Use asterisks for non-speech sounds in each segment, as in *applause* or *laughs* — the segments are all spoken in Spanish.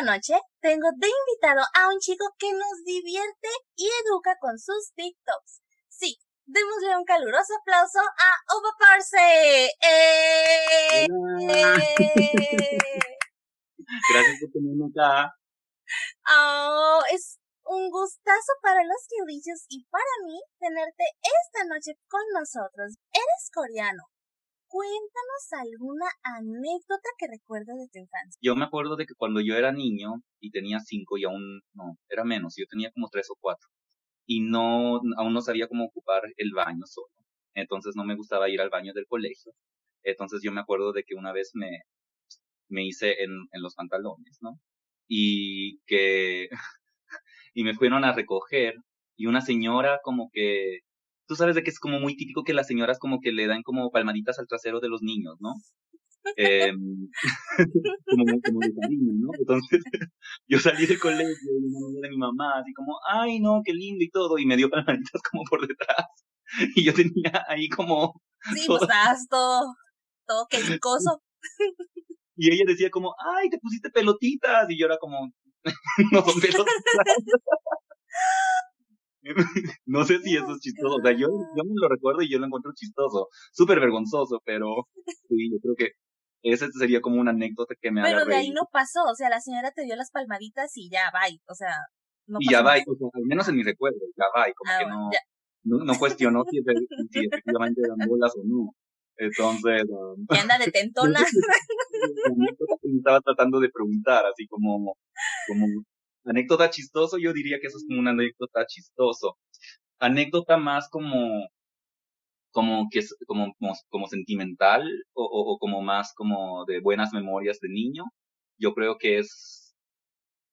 esta noche tengo de invitado a un chico que nos divierte y educa con sus TikToks. Sí, démosle un caluroso aplauso a Oba Parse. ¡Eh! Gracias por tenerme acá. Oh, es un gustazo para los kiwichos y para mí tenerte esta noche con nosotros. Eres coreano. Cuéntanos alguna anécdota que recuerdes de tu infancia. Yo me acuerdo de que cuando yo era niño y tenía cinco y aún no, era menos, yo tenía como tres o cuatro y no, aún no sabía cómo ocupar el baño solo. Entonces no me gustaba ir al baño del colegio. Entonces yo me acuerdo de que una vez me, me hice en, en los pantalones, ¿no? Y que, *laughs* y me fueron a recoger y una señora como que, tú sabes de que es como muy típico que las señoras como que le dan como palmaditas al trasero de los niños, ¿no? Eh, *laughs* como, como de cariño, ¿no? Entonces, *laughs* yo salí del colegio y me de mi mamá, así como, ay, no, qué lindo y todo, y me dio *laughs* palmaditas como por detrás. Y yo tenía ahí como... Sí, pues estabas todo, todo quejicoso. Y ella decía como, ay, te pusiste pelotitas, y yo era como, no son pelotitas. *laughs* no sé si eso es chistoso, o sea, yo, yo me lo recuerdo y yo lo encuentro chistoso, súper vergonzoso, pero sí, yo creo que esa sería como una anécdota que me Pero haga de ahí no pasó, o sea, la señora te dio las palmaditas y ya, bye, o sea, no y ya y, o sea, al menos en mi recuerdo, ya va, y como Ah, que bueno, no, no, no cuestionó *laughs* si, si efectivamente eran bolas o no. Entonces, um, Y anda de *laughs* tentona. me estaba tratando de preguntar, así como, como anécdota chistoso, yo diría que eso es como una anécdota chistoso. Anécdota más como, como que es, como, como, sentimental o, o, o como más como de buenas memorias de niño. Yo creo que es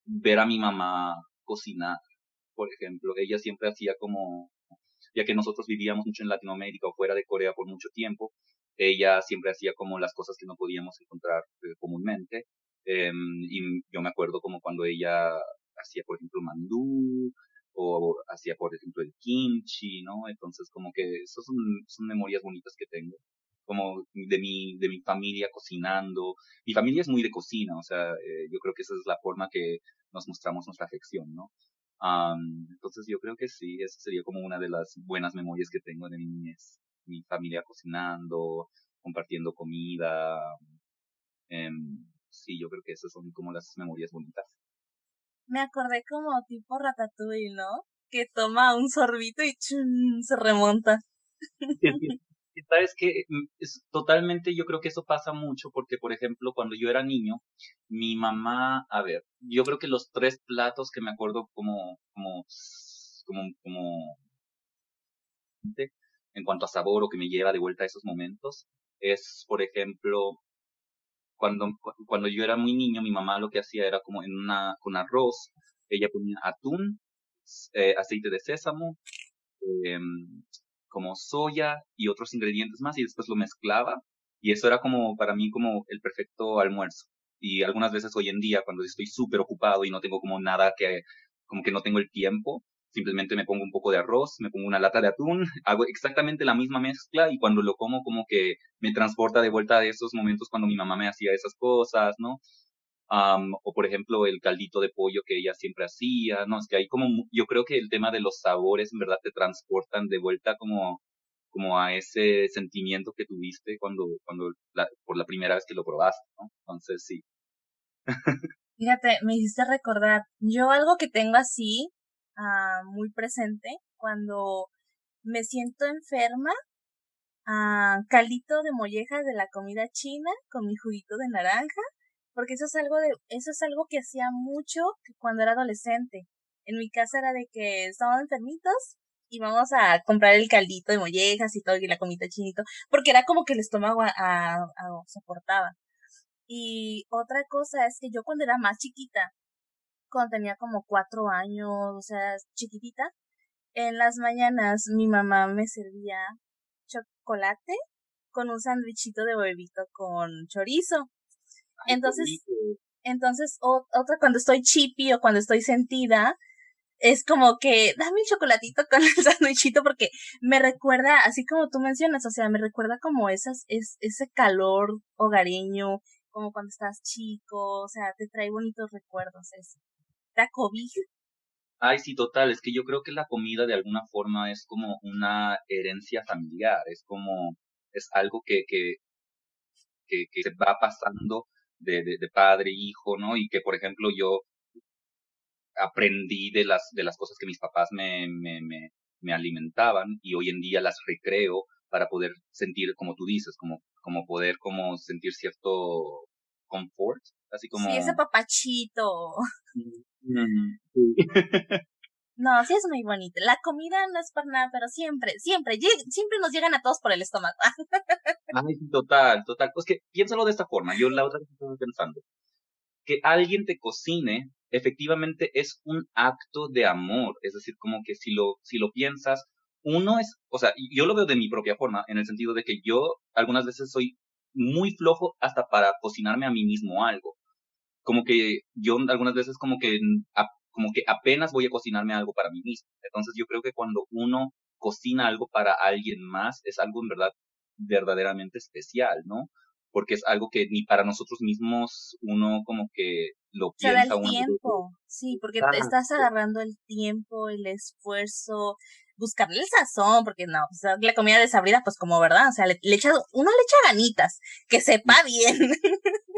ver a mi mamá cocinar, por ejemplo. Ella siempre hacía como, ya que nosotros vivíamos mucho en Latinoamérica o fuera de Corea por mucho tiempo, ella siempre hacía como las cosas que no podíamos encontrar eh, comúnmente. Em, y yo me acuerdo como cuando ella hacía, por ejemplo, mandú, o hacía, por ejemplo, el kimchi, ¿no? Entonces, como que esas son, son memorias bonitas que tengo, como de mi, de mi familia cocinando. Mi familia es muy de cocina, o sea, eh, yo creo que esa es la forma que nos mostramos nuestra afección, ¿no? Am, entonces, yo creo que sí, esa sería como una de las buenas memorias que tengo de mi niñez. Mi familia cocinando, compartiendo comida. em, sí, yo creo que esas son como las memorias bonitas. Me acordé como tipo ratatouille, ¿no? Que toma un sorbito y chun, se remonta. Es que, ¿Sabes qué? Mm, Es totalmente, yo creo que eso pasa mucho porque, por ejemplo, cuando yo era niño, mi mamá, a ver, yo creo que los tres platos que me acuerdo como, como, como, como, en cuanto a sabor o que me lleva de vuelta a esos momentos, es, por ejemplo, cuando, cu- cuando yo era muy niño, mi mamá lo que hacía era como en una, con arroz, ella ponía atún, eh, aceite de sésamo, em, como soya y otros ingredientes más y después lo mezclaba y eso era como para mí como el perfecto almuerzo. Y algunas veces hoy en día cuando estoy súper ocupado y no tengo como nada que, como que no tengo el tiempo, simplemente me pongo un poco de arroz, me pongo una lata de atún, *laughs* hago exactamente la misma mezcla y cuando lo como como que me transporta de vuelta a esos momentos cuando mi mamá me hacía esas cosas, ¿no? Am, o por ejemplo el caldito de pollo que ella siempre hacía, no, es que hay como, yo creo que el tema de los sabores en verdad te transportan de vuelta como, como a ese sentimiento que tuviste cuando, cuando la- por la primera vez que lo probaste, ¿no? Entonces sí. *laughs* Fíjate, me hiciste recordar, yo algo que tengo así, ah, muy presente, cuando me siento enferma, ah, caldito de mollejas de la comida china con mi juguito de naranja, porque eso es algo de, eso es algo que hacía mucho cuando era adolescente. En mi casa era de que estábamos enfermitos y vamos a comprar el caldito de mollejas y todo y la comida chinito, porque era como que el estómago a- a- soportaba. Y otra cosa es que yo cuando era más chiquita, cuando tenía como cuatro años, o sea, chiquitita, en las mañanas mi mamá me servía chocolate con un sándwichito de huevito con chorizo. Entonces, entonces, o- otra cuando estoy chippy o cuando estoy sentida, es como que dame el chocolatito con el *laughs* sándwichito porque me recuerda, así como tú mencionas, o sea, me recuerda como esas, es, ese calor hogareño como cuando estás chico, o sea, te trae bonitos recuerdos eso. Ay, sí, total, es que yo creo que la comida de alguna forma es como una herencia familiar, es como, es algo que, que, que, que se va pasando de, de, de padre, hijo, ¿no? Y que, por ejemplo, yo aprendí de las, de las cosas que mis papás me, me, me, me alimentaban y hoy en día las recreo para poder sentir, como tú dices, como, como poder como sentir cierto confort, así como... Sí, ese papachito. *laughs* no, sí es muy bonito. La comida no es para nada, pero siempre, siempre, siempre nos llegan a todos por el estómago. *laughs* Ay, total, total. Pues que piénsalo de esta forma. Yo la otra vez estoy pensando. Que alguien te cocine, efectivamente es un acto de amor. Es decir, como que si lo, si lo piensas, uno es, o sea, yo lo veo de mi propia forma, en el sentido de que yo algunas veces soy muy flojo hasta para cocinarme a mí mismo algo. Como que yo algunas veces como que, como que apenas voy a cocinarme algo para mí mismo. Entonces yo creo que cuando uno cocina algo para alguien más es algo en verdad verdaderamente especial, ¿no? Porque es algo que ni para nosotros mismos uno como que lo piensa. el tiempo, sí, porque te estás agarrando el tiempo, el esfuerzo, buscarle el sazón, porque no, la comida desabrida, pues como verdad, o sea, le, echa, uno le echa ganitas, que sepa bien. *laughs*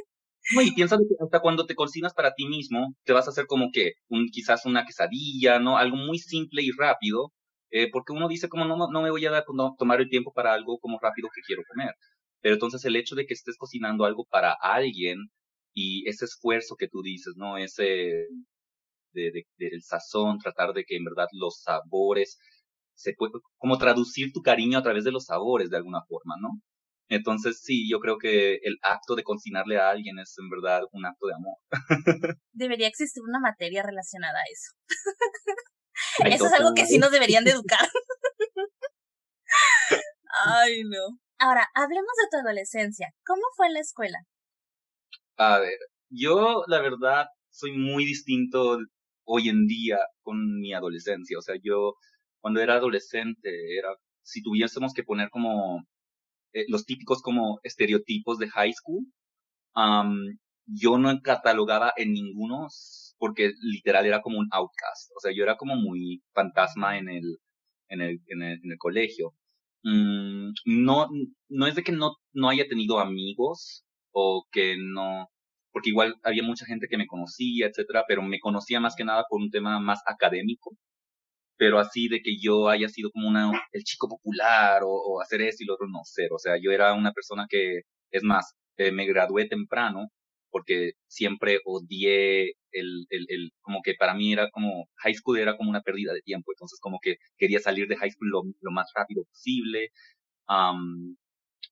Y piensa que hasta cuando te cocinas para ti mismo, te vas a hacer como que un, quizás una quesadilla, ¿no? Algo muy simple y rápido, eh, porque uno dice como no, no me voy a dar, no, tomar el tiempo para algo como rápido que quiero comer. Pero entonces el hecho de que estés cocinando algo para alguien y ese esfuerzo que tú dices, ¿no? Ese de, de, del sazón, tratar de que en verdad los sabores se puede, como traducir tu cariño a través de los sabores de alguna forma, ¿no? Entonces sí, yo creo que el acto de cocinarle a alguien es en verdad un acto de amor. *laughs* Debería existir una materia relacionada a eso. eso es algo que sí nos deberían de educar. *laughs* Ay, no. Ahora, hablemos de tu adolescencia. ¿Cómo fue la escuela? A ver, yo la verdad soy muy distinto hoy en día con mi adolescencia. O sea, yo cuando era adolescente, era, si tuviésemos que poner como eh, los típicos como estereotipos de high school, yo no catalogaba en ninguno porque literal era como un outcast. O sea, yo era como muy fantasma en el, en el, en el, colegio. Mm, no, no es de que no, no haya tenido amigos o que no, porque igual había mucha gente que me conocía, etcétera, pero me conocía más que nada por un tema más académico pero así de que yo haya sido como una, el chico popular o, hacer eso y lo otro, no sé. O sea, yo era una persona que, es más, eh, me gradué temprano porque siempre odié el, el, el, como que para mí era como, high school era como una pérdida de tiempo, entonces como que quería salir de high school lo, lo más rápido posible. Um,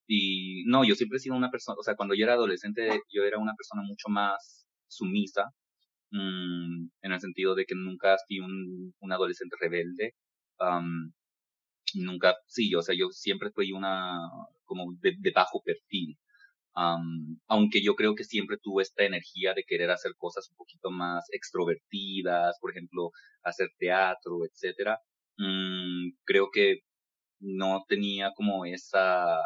y no, yo siempre he sido una persona, o sea, cuando yo era adolescente, yo era una persona mucho más sumisa, Mm, en el sentido de que nunca fui un, adolescente rebelde. nunca, sí, o sea, yo siempre fui una, como de, bajo perfil. aunque yo creo que siempre tuve esta energía de querer hacer cosas un poquito más extrovertidas, por ejemplo, hacer teatro, etcétera. Mm, creo que no tenía como esa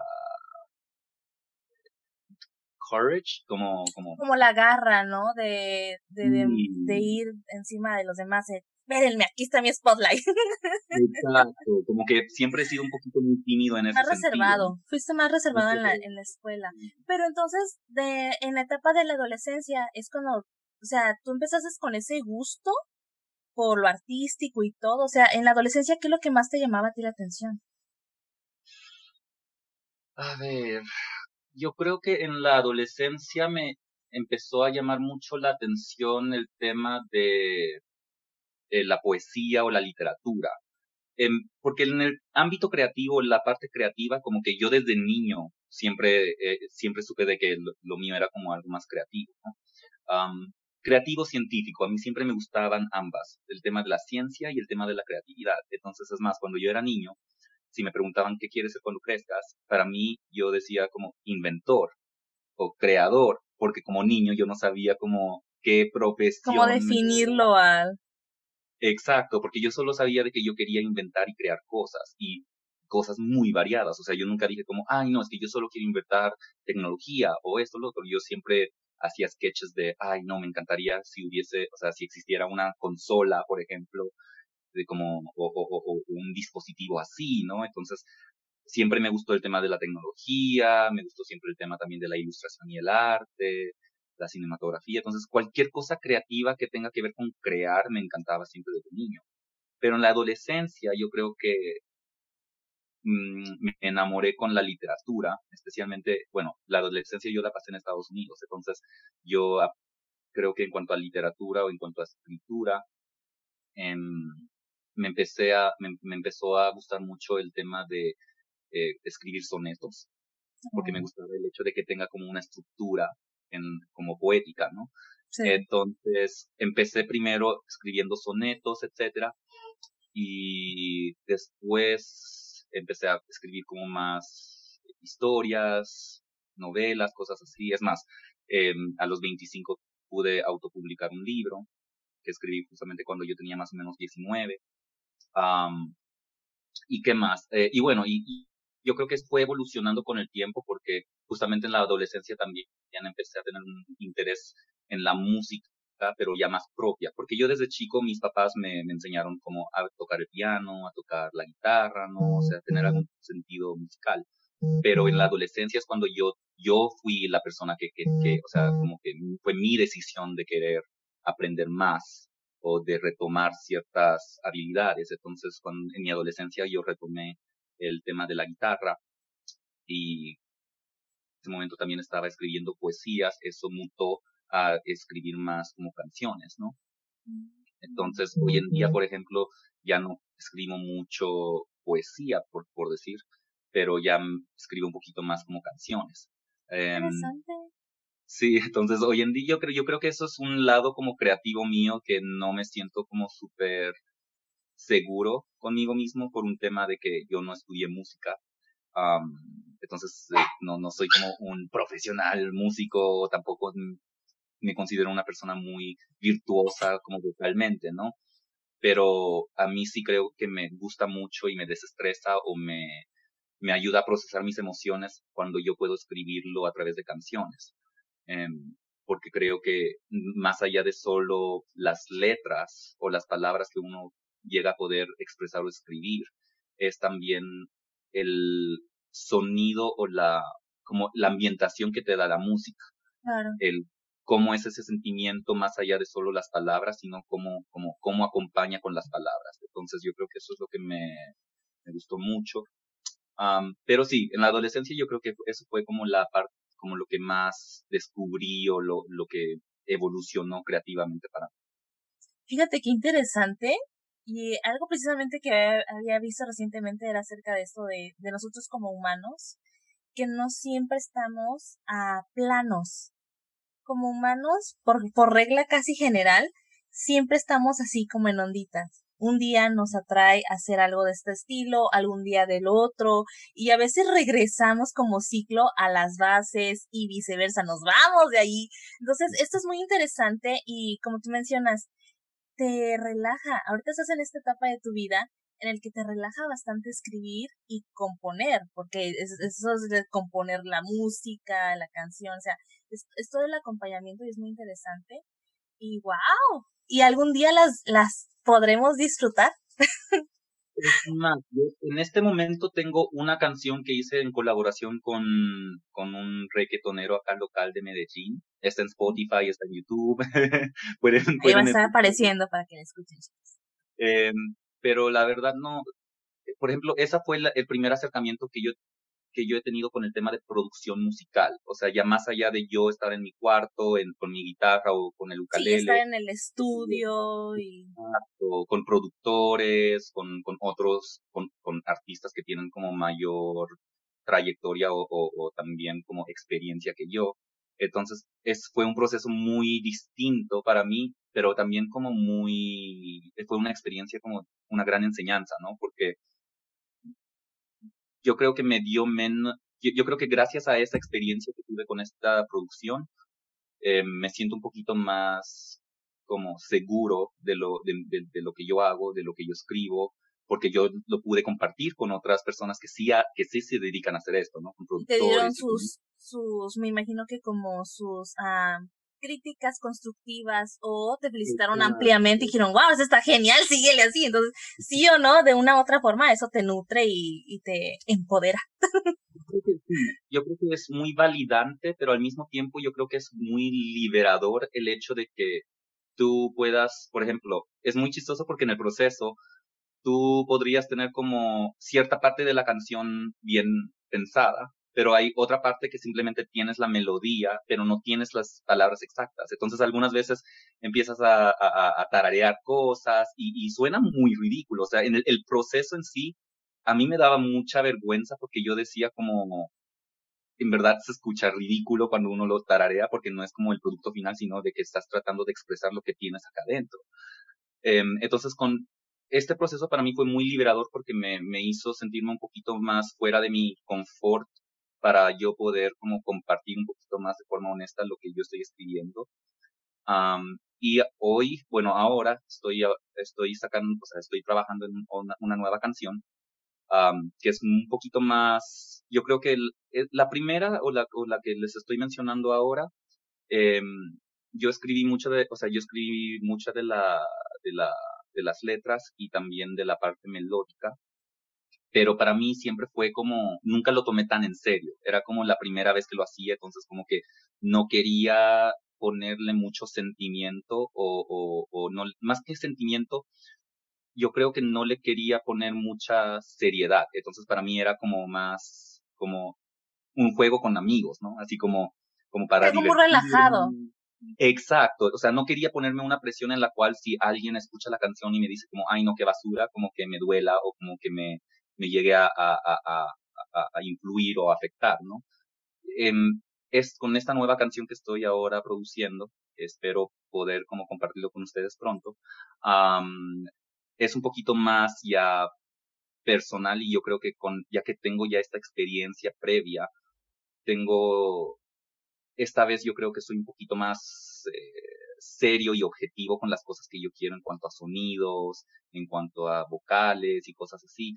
courage, como, como... Como la garra, ¿no? De, de, de, ir encima de los demás. Espérenme, aquí está mi spotlight. *laughs* Exacto, como que siempre he sido un poquito muy tímido en ese Más reservado, fuiste más reservado en la, en la escuela. Pero entonces, de, en la etapa de la adolescencia, es cuando, o sea, tú empezaste con ese gusto por lo artístico y todo. O sea, en la adolescencia, ¿qué es lo que más te llamaba a ti la atención? A ver, yo creo que en la adolescencia me empezó a llamar mucho la atención el tema de, la poesía o la literatura. Em, porque en el ámbito creativo, la parte creativa, como que yo desde niño siempre, eh, siempre supe de que lo, mío era como algo más creativo. creativo científico, a mí siempre me gustaban ambas, el tema de la ciencia y el tema de la creatividad. Entonces, es más, cuando yo era niño, si me preguntaban qué quieres ser cuando crezcas, para mí yo decía como inventor o creador, porque como niño yo no sabía como qué profesión. Cómo definirlo al. Exacto, porque yo solo sabía de que yo quería inventar y crear cosas y cosas muy variadas. O sea, yo nunca dije como, ay, no, es que yo solo quiero inventar tecnología o esto, o lo otro. Yo siempre hacía sketches de, ay, no, me encantaría si hubiese, o sea, si existiera una consola, por ejemplo, de como, o, o, un dispositivo así, ¿no? Entonces, siempre me gustó el tema de la tecnología, me gustó siempre el tema también de la ilustración y el arte, la cinematografía. Entonces, cualquier cosa creativa que tenga que ver con crear me encantaba siempre desde niño. Pero en la adolescencia yo creo que mm, me enamoré con la literatura, especialmente, bueno, la adolescencia yo la pasé en Estados Unidos, entonces yo creo que en cuanto a literatura o en cuanto a escritura, em, me empecé a, me, empezó a gustar mucho el tema de eh, escribir sonetos, porque me gustaba el hecho de que tenga como una estructura en, como poética, ¿no? Entonces, empecé primero escribiendo sonetos, etcétera, y después empecé a escribir como más historias, novelas, cosas así. Es más, eh, a los 25 pude autopublicar un libro que escribí justamente cuando yo tenía más o menos 19. ¿Y qué más? Eh, y bueno, y, yo creo que fue evolucionando con el tiempo porque justamente en la adolescencia también empecé a tener un interés en la música, pero ya más propia, porque yo desde chico mis papás me, me enseñaron cómo a tocar el piano, a tocar la guitarra, ¿no? O sea, tener algún sentido musical. Pero en la adolescencia es cuando yo, yo fui la persona que, que, que, o sea, como que fue mi decisión de querer aprender más o de retomar ciertas habilidades. Entonces, cuando, en mi adolescencia yo retomé el tema de la guitarra y en ese momento también estaba escribiendo poesías, eso mutó a escribir más como canciones, ¿no? Entonces, hoy en día, por ejemplo, ya no escribo mucho poesía, por, por decir, pero ya escribo un poquito más como canciones. Eh, Sí, entonces hoy en día yo creo, yo creo que eso es un lado como creativo mío que no me siento como súper seguro conmigo mismo por un tema de que yo no estudié música. entonces eh, no, no soy como un profesional músico, tampoco me considero una persona muy virtuosa como vocalmente, ¿no? Pero a mí sí creo que me gusta mucho y me desestresa o me, me ayuda a procesar mis emociones cuando yo puedo escribirlo a través de canciones. Em, porque creo que más allá de solo las letras o las palabras que uno llega a poder expresar o escribir, es también el sonido o la como la ambientación que te da la música. Claro. El cómo es ese sentimiento más allá de solo las palabras, sino cómo, cómo, cómo acompaña con las palabras. Entonces yo creo que eso es lo que me, me gustó mucho. pero sí, en la adolescencia yo creo que eso fue como la parte como lo que más descubrí o lo, lo que evolucionó creativamente para mí. Fíjate qué interesante. Y algo precisamente que había visto recientemente era acerca de esto de, de nosotros como humanos, que no siempre estamos a planos. Como humanos, por, por regla casi general, siempre estamos así como en onditas un día nos atrae hacer algo de este estilo, algún día del otro, y a veces regresamos como ciclo a las bases y viceversa, nos vamos de ahí. Entonces, esto es muy interesante y como tú mencionas, te relaja. Ahorita estás en esta etapa de tu vida en el que te relaja bastante escribir y componer, porque eso es de componer la música, la canción, o sea, es, es todo el acompañamiento y es muy interesante. Y wow, y algún día las, las podremos disfrutar. más, en este momento tengo una canción que hice en colaboración con, con un reggaetonero acá local de Medellín. Está en Spotify, está en YouTube. *laughs* pueden, Ahí va a estar apareciendo para que la escuchen. Eh, pero la verdad no, por ejemplo, esa fue el primer acercamiento que yo que yo he tenido con el tema de producción musical. O sea, ya más allá de yo estar en mi cuarto en, con mi guitarra o con el ukulele. Sí, estar en el estudio y... con productores, con, con otros, con, con, artistas que tienen como mayor trayectoria o, o, también como experiencia que yo. Entonces, es, fue un proceso muy distinto para mí, pero también como muy, fue una experiencia como una gran enseñanza, ¿no? Porque yo creo que me dio menos, yo, creo que gracias a esa experiencia que tuve con esta producción, eh, me siento un poquito más como seguro de lo, de, de, lo que yo hago, de lo que yo escribo, porque yo lo pude compartir con otras personas que sí, que sí se dedican a hacer esto, ¿no? Con Te dieron sus, sus, me imagino que como sus ah, críticas constructivas o te felicitaron ampliamente y dijeron, wow, eso está genial, síguele así. Entonces, sí o no, de una u otra forma, eso te nutre y, y te empodera. *laughs* Yo creo que es muy validante, pero al mismo tiempo yo creo que es muy liberador el hecho de que tú puedas, por ejemplo, es muy chistoso porque en el proceso tú podrías tener como cierta parte de la canción bien pensada, pero hay otra parte que simplemente tienes la melodía, pero no tienes las palabras exactas. Entonces algunas veces empiezas a, a, tararear cosas y, suena muy ridículo. O sea, en el, el, proceso en sí, a mí me daba mucha vergüenza porque yo decía como, en verdad se escucha ridículo cuando uno lo tararea porque no es como el producto final, sino de que estás tratando de expresar lo que tienes acá adentro. Em, entonces, con este proceso para mí fue muy liberador porque me, me hizo sentirme un poquito más fuera de mi confort para yo poder como compartir un poquito más de forma honesta lo que yo estoy escribiendo. y hoy, bueno, ahora estoy, estoy sacando, o sea, estoy trabajando en una, nueva canción que es un poquito más, yo creo que la primera o la, la que les estoy mencionando ahora, em, yo escribí mucho de, o sea, yo escribí mucha de la, de la, de las letras y también de la parte melódica pero para mí siempre fue como, nunca lo tomé tan en serio, era como la primera vez que lo hacía, entonces como que no quería ponerle mucho sentimiento o, o, o no, más que sentimiento, yo creo que no le quería poner mucha seriedad, entonces para mí era como más, como un juego con amigos, ¿no? Así como, como para... Es como relajado. Exacto, o sea, no quería ponerme una presión en la cual si alguien escucha la canción y me dice como, ay, no, qué basura, como que me duela o como que me, me llegue a, influir o afectar, ¿no? Em, es con esta nueva canción que estoy ahora produciendo, espero poder como compartirlo con ustedes pronto, es un poquito más ya personal y yo creo que con, ya que tengo ya esta experiencia previa, tengo, esta vez yo creo que soy un poquito más eh, serio y objetivo con las cosas que yo quiero en cuanto a sonidos, en cuanto a vocales y cosas así.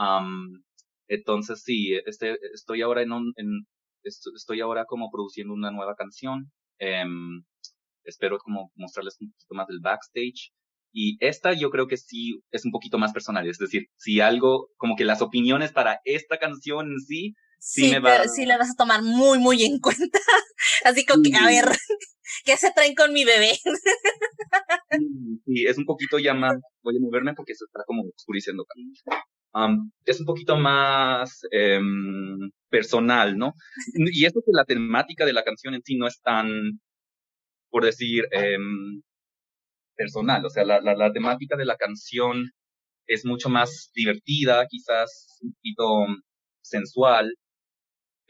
Um, entonces sí, este, estoy ahora en un, en, estoy ahora como produciendo una nueva canción. Um, espero como mostrarles un poquito más del backstage. Y esta yo creo que sí es un poquito más personal. Es decir, si algo, como que las opiniones para esta canción en sí, sí, me va... sí la vas a tomar muy, muy en cuenta. *laughs* Así como que, a ver, *laughs* ¿qué se traen con mi bebé? sí, es un poquito ya más, *laughs* voy a moverme porque se está como oscureciendo es un poquito más em, personal, ¿no? Y eso que la temática de la canción en sí no es tan, por decir, em, personal. O sea, la, la, la, temática de la canción es mucho más divertida, quizás un poquito sensual,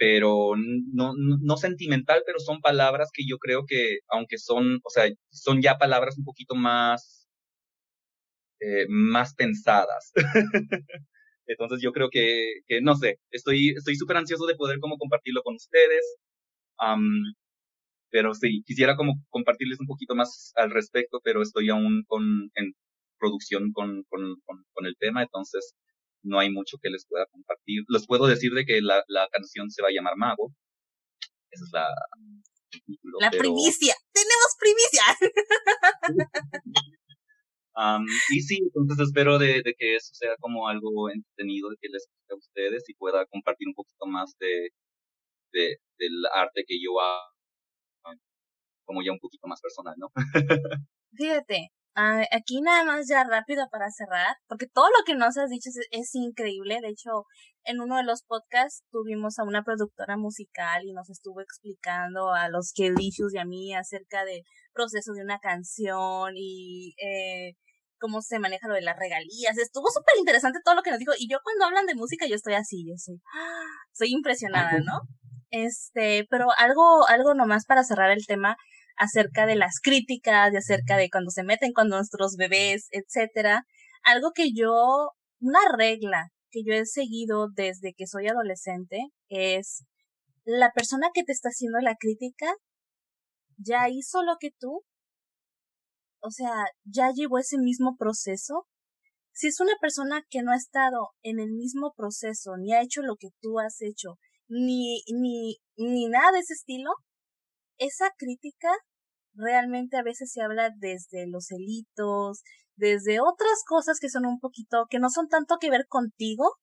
pero no, no, sentimental, pero son palabras que yo creo que, aunque son, o sea, son ya palabras un poquito más, eh, más pensadas. *laughs* Entonces yo creo que, que no sé, estoy estoy súper ansioso de poder como compartirlo con ustedes. pero sí, quisiera como compartirles un poquito más al respecto, pero estoy aún con, en producción con, con, con, el tema, entonces no hay mucho que les pueda compartir. Les puedo decir de que la, la canción se va a llamar Mago. Esa es la... La primicia. Tenemos primicia. *laughs* y sí, entonces espero de, que eso sea como algo entretenido, de que les guste a ustedes y pueda compartir un poquito más de, de del arte que yo hago, como ya un poquito más personal, ¿no? *laughs* Fíjate, aquí nada más ya rápido para cerrar, porque todo lo que nos has dicho es, increíble. De hecho, en uno de los podcasts tuvimos a una productora musical y nos estuvo explicando a los que y a mí acerca del proceso de una canción y eh, cómo se maneja lo de las regalías. Estuvo súper interesante todo lo que nos dijo. Y yo cuando hablan de música, yo estoy así, yo soy, soy impresionada, ¿no? Este, pero algo, algo nomás para cerrar el tema acerca de las críticas y acerca de cuando se meten con nuestros bebés, etcétera. Algo que yo, una regla que yo he seguido desde que soy adolescente es la persona que te está haciendo la crítica ya hizo lo que tú o sea, ya llevó ese mismo proceso. Si es una persona que no ha estado en el mismo proceso ni ha hecho lo que tú has hecho ni, ni, ni nada de ese estilo, esa crítica realmente a veces se habla desde los celitos, desde otras cosas que son un poquito, que no son tanto que ver contigo,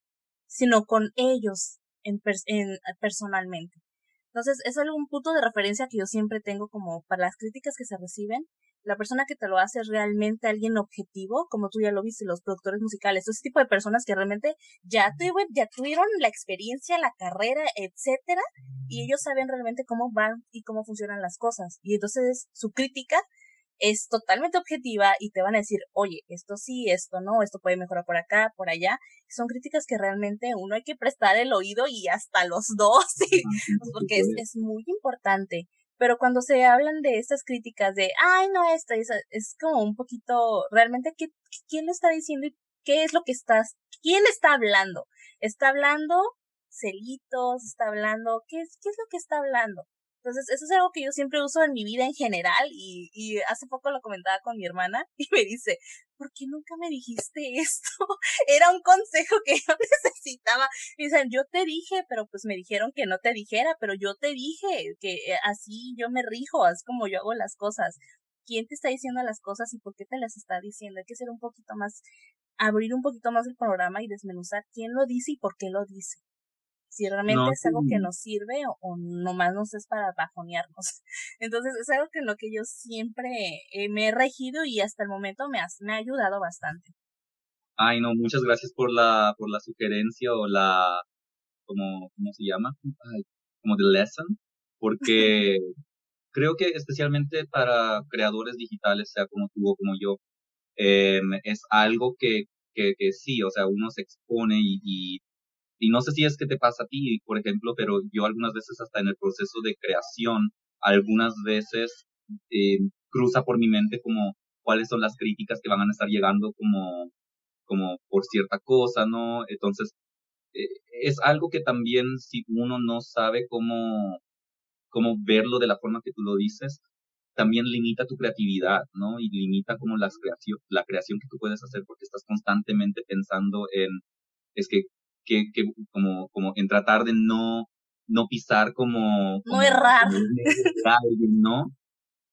sino con ellos en, en personalmente. Entonces, es algún punto de referencia que yo siempre tengo como para las críticas que se reciben. La persona que te lo hace es realmente alguien objetivo, como tú ya lo viste, los productores musicales, ese tipo de personas que realmente ya, ya tuvieron la experiencia, la carrera, etcétera, y ellos saben realmente cómo van y cómo funcionan las cosas. Y entonces su crítica es totalmente objetiva y te van a decir, oye, esto sí, esto no, esto puede mejorar por acá, por allá. Son críticas que realmente uno hay que prestar el oído y hasta los *laughs* dos, porque es, es, muy importante. Pero cuando se hablan de estas críticas de, ay, no, esto es, es como un poquito, realmente, ¿qué, ¿quién lo está diciendo y qué es lo que estás, quién está hablando? ¿Está hablando celitos? ¿Está hablando? ¿Qué es, qué es lo que está hablando? Entonces, eso es algo que yo siempre uso en mi vida en general y, y hace poco lo comentaba con mi hermana *laughs* y me dice, ¿por qué nunca me dijiste esto? *laughs* Era un consejo que yo *laughs* necesitaba. Y dicen, yo te dije, pero pues me dijeron que no te dijera, pero yo te dije que eh, así yo me rijo, así como yo hago las cosas. ¿Quién te está diciendo las cosas y por qué te las está diciendo? Hay que ser un poquito más, abrir un poquito más el programa y desmenuzar quién lo dice y por qué lo dice si realmente es algo que nos sirve o, nomás nos es para bajonearnos. *laughs* Entonces es algo que en lo que yo siempre eh, me he regido y hasta el momento me ha, me ha ayudado bastante. Ay, no, muchas gracias por la, por la sugerencia o la, como, ¿cómo se llama? como the lesson, porque *laughs* creo que especialmente para creadores digitales, sea como tú o como yo, eh, es algo que, que, que, sí, o sea, uno se expone y y no sé si es que te pasa a ti, por ejemplo, pero yo algunas veces hasta en el proceso de creación, algunas veces eh, cruza por mi mente como cuáles son las críticas que van a estar llegando como, como por cierta cosa, ¿no? Entonces, eh, es algo que también si uno no sabe cómo, cómo verlo de la forma que tú lo dices, también limita tu creatividad, ¿no? Y limita como las creación, la creación que tú puedes hacer porque estás constantemente pensando en, es que que, que como, como en tratar de no, no pisar como... no errar. ¿no?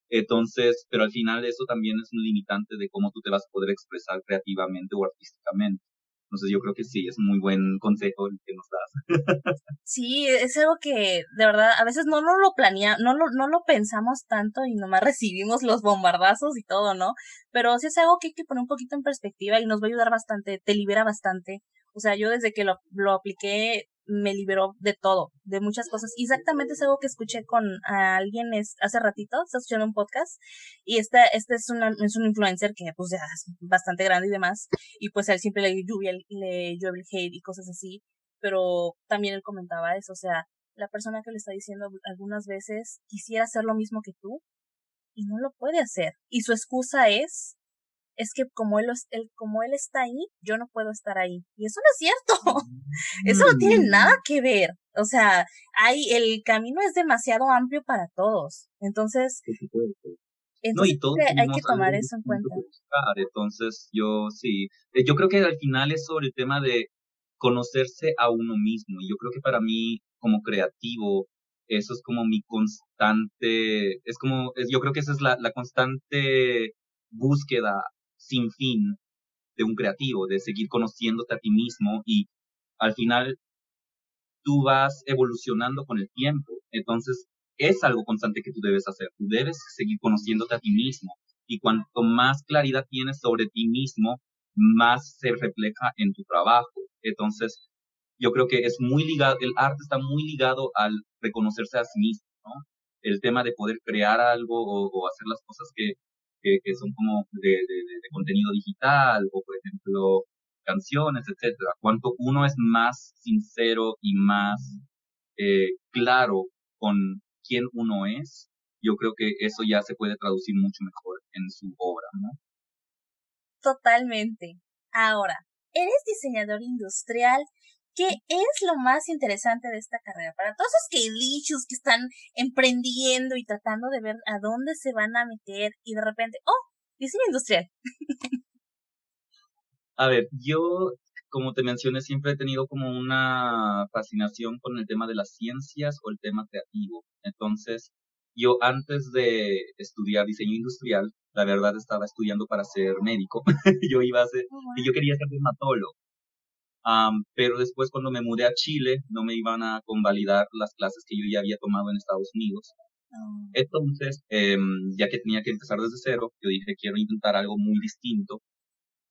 Entonces, pero al final eso también es un limitante de cómo tú te vas a poder expresar creativamente o artísticamente. Entonces yo creo que sí, es muy buen consejo el que nos das. sí, es algo que de verdad a veces no, no lo planeamos, no lo, no lo pensamos tanto y nomás *laughs* recibimos los bombardazos y todo, ¿no? Pero sí es algo que hay que poner un poquito en perspectiva y nos va a ayudar bastante, te libera bastante. O sea, yo desde que lo, lo apliqué me liberó de todo, de muchas cosas. Exactamente es algo que escuché con alguien hace ratito, está escuchando un podcast, y este, este es, una, es un influencer que pues ya es bastante grande y demás, y pues a él siempre le lluvia, le llueve el hate y cosas así, pero también él comentaba eso, o sea, la persona que le está diciendo algunas veces quisiera hacer lo mismo que tú, y no lo puede hacer. Y su excusa es es que como él, él, como él está ahí, yo no puedo estar ahí. Y eso no es cierto. *laughs* eso no tiene nada que ver. O sea, hay, el camino es demasiado amplio para todos. Entonces, entonces hay que tomar eso en cuenta. Entonces, yo sí, eh, yo creo que al final es sobre el tema de conocerse a uno mismo. Y yo creo que para mí, como creativo, eso es como mi constante, es como, yo creo que esa es la, la constante búsqueda sin fin de un creativo, de seguir conociéndote a ti mismo y al final tú vas evolucionando con el tiempo. Entonces, es algo constante que tú debes hacer. Tú debes seguir conociéndote a ti mismo. Y cuanto más claridad tienes sobre ti mismo, más se refleja en tu trabajo. Entonces, yo creo que es muy ligado, el arte está muy ligado al reconocerse a sí mismo, ¿no? El tema de poder crear algo o hacer las cosas que, que, son como de, contenido digital o, por ejemplo, canciones, etcétera. Cuanto uno es más sincero y más eh, claro con quién uno es, yo creo que eso ya se puede traducir mucho mejor en su obra, ¿no? Totalmente. Ahora, eres diseñador industrial ¿Qué es lo más interesante de esta carrera? Para todos esos que que están emprendiendo y tratando de ver a dónde se van a meter y de repente, oh, diseño industrial. a ver, yo como te mencioné, siempre he tenido como una fascinación con el tema de las ciencias o el tema creativo. Entonces, yo antes de estudiar diseño industrial, la verdad estaba estudiando para ser médico. *laughs* yo iba a ser, oh, y yo quería ser dermatólogo. Pero después cuando me mudé a Chile, no me iban a convalidar las clases que yo ya había tomado en Estados Unidos. Oh. Entonces, em, ya que tenía que empezar desde cero, yo dije, quiero intentar algo muy distinto.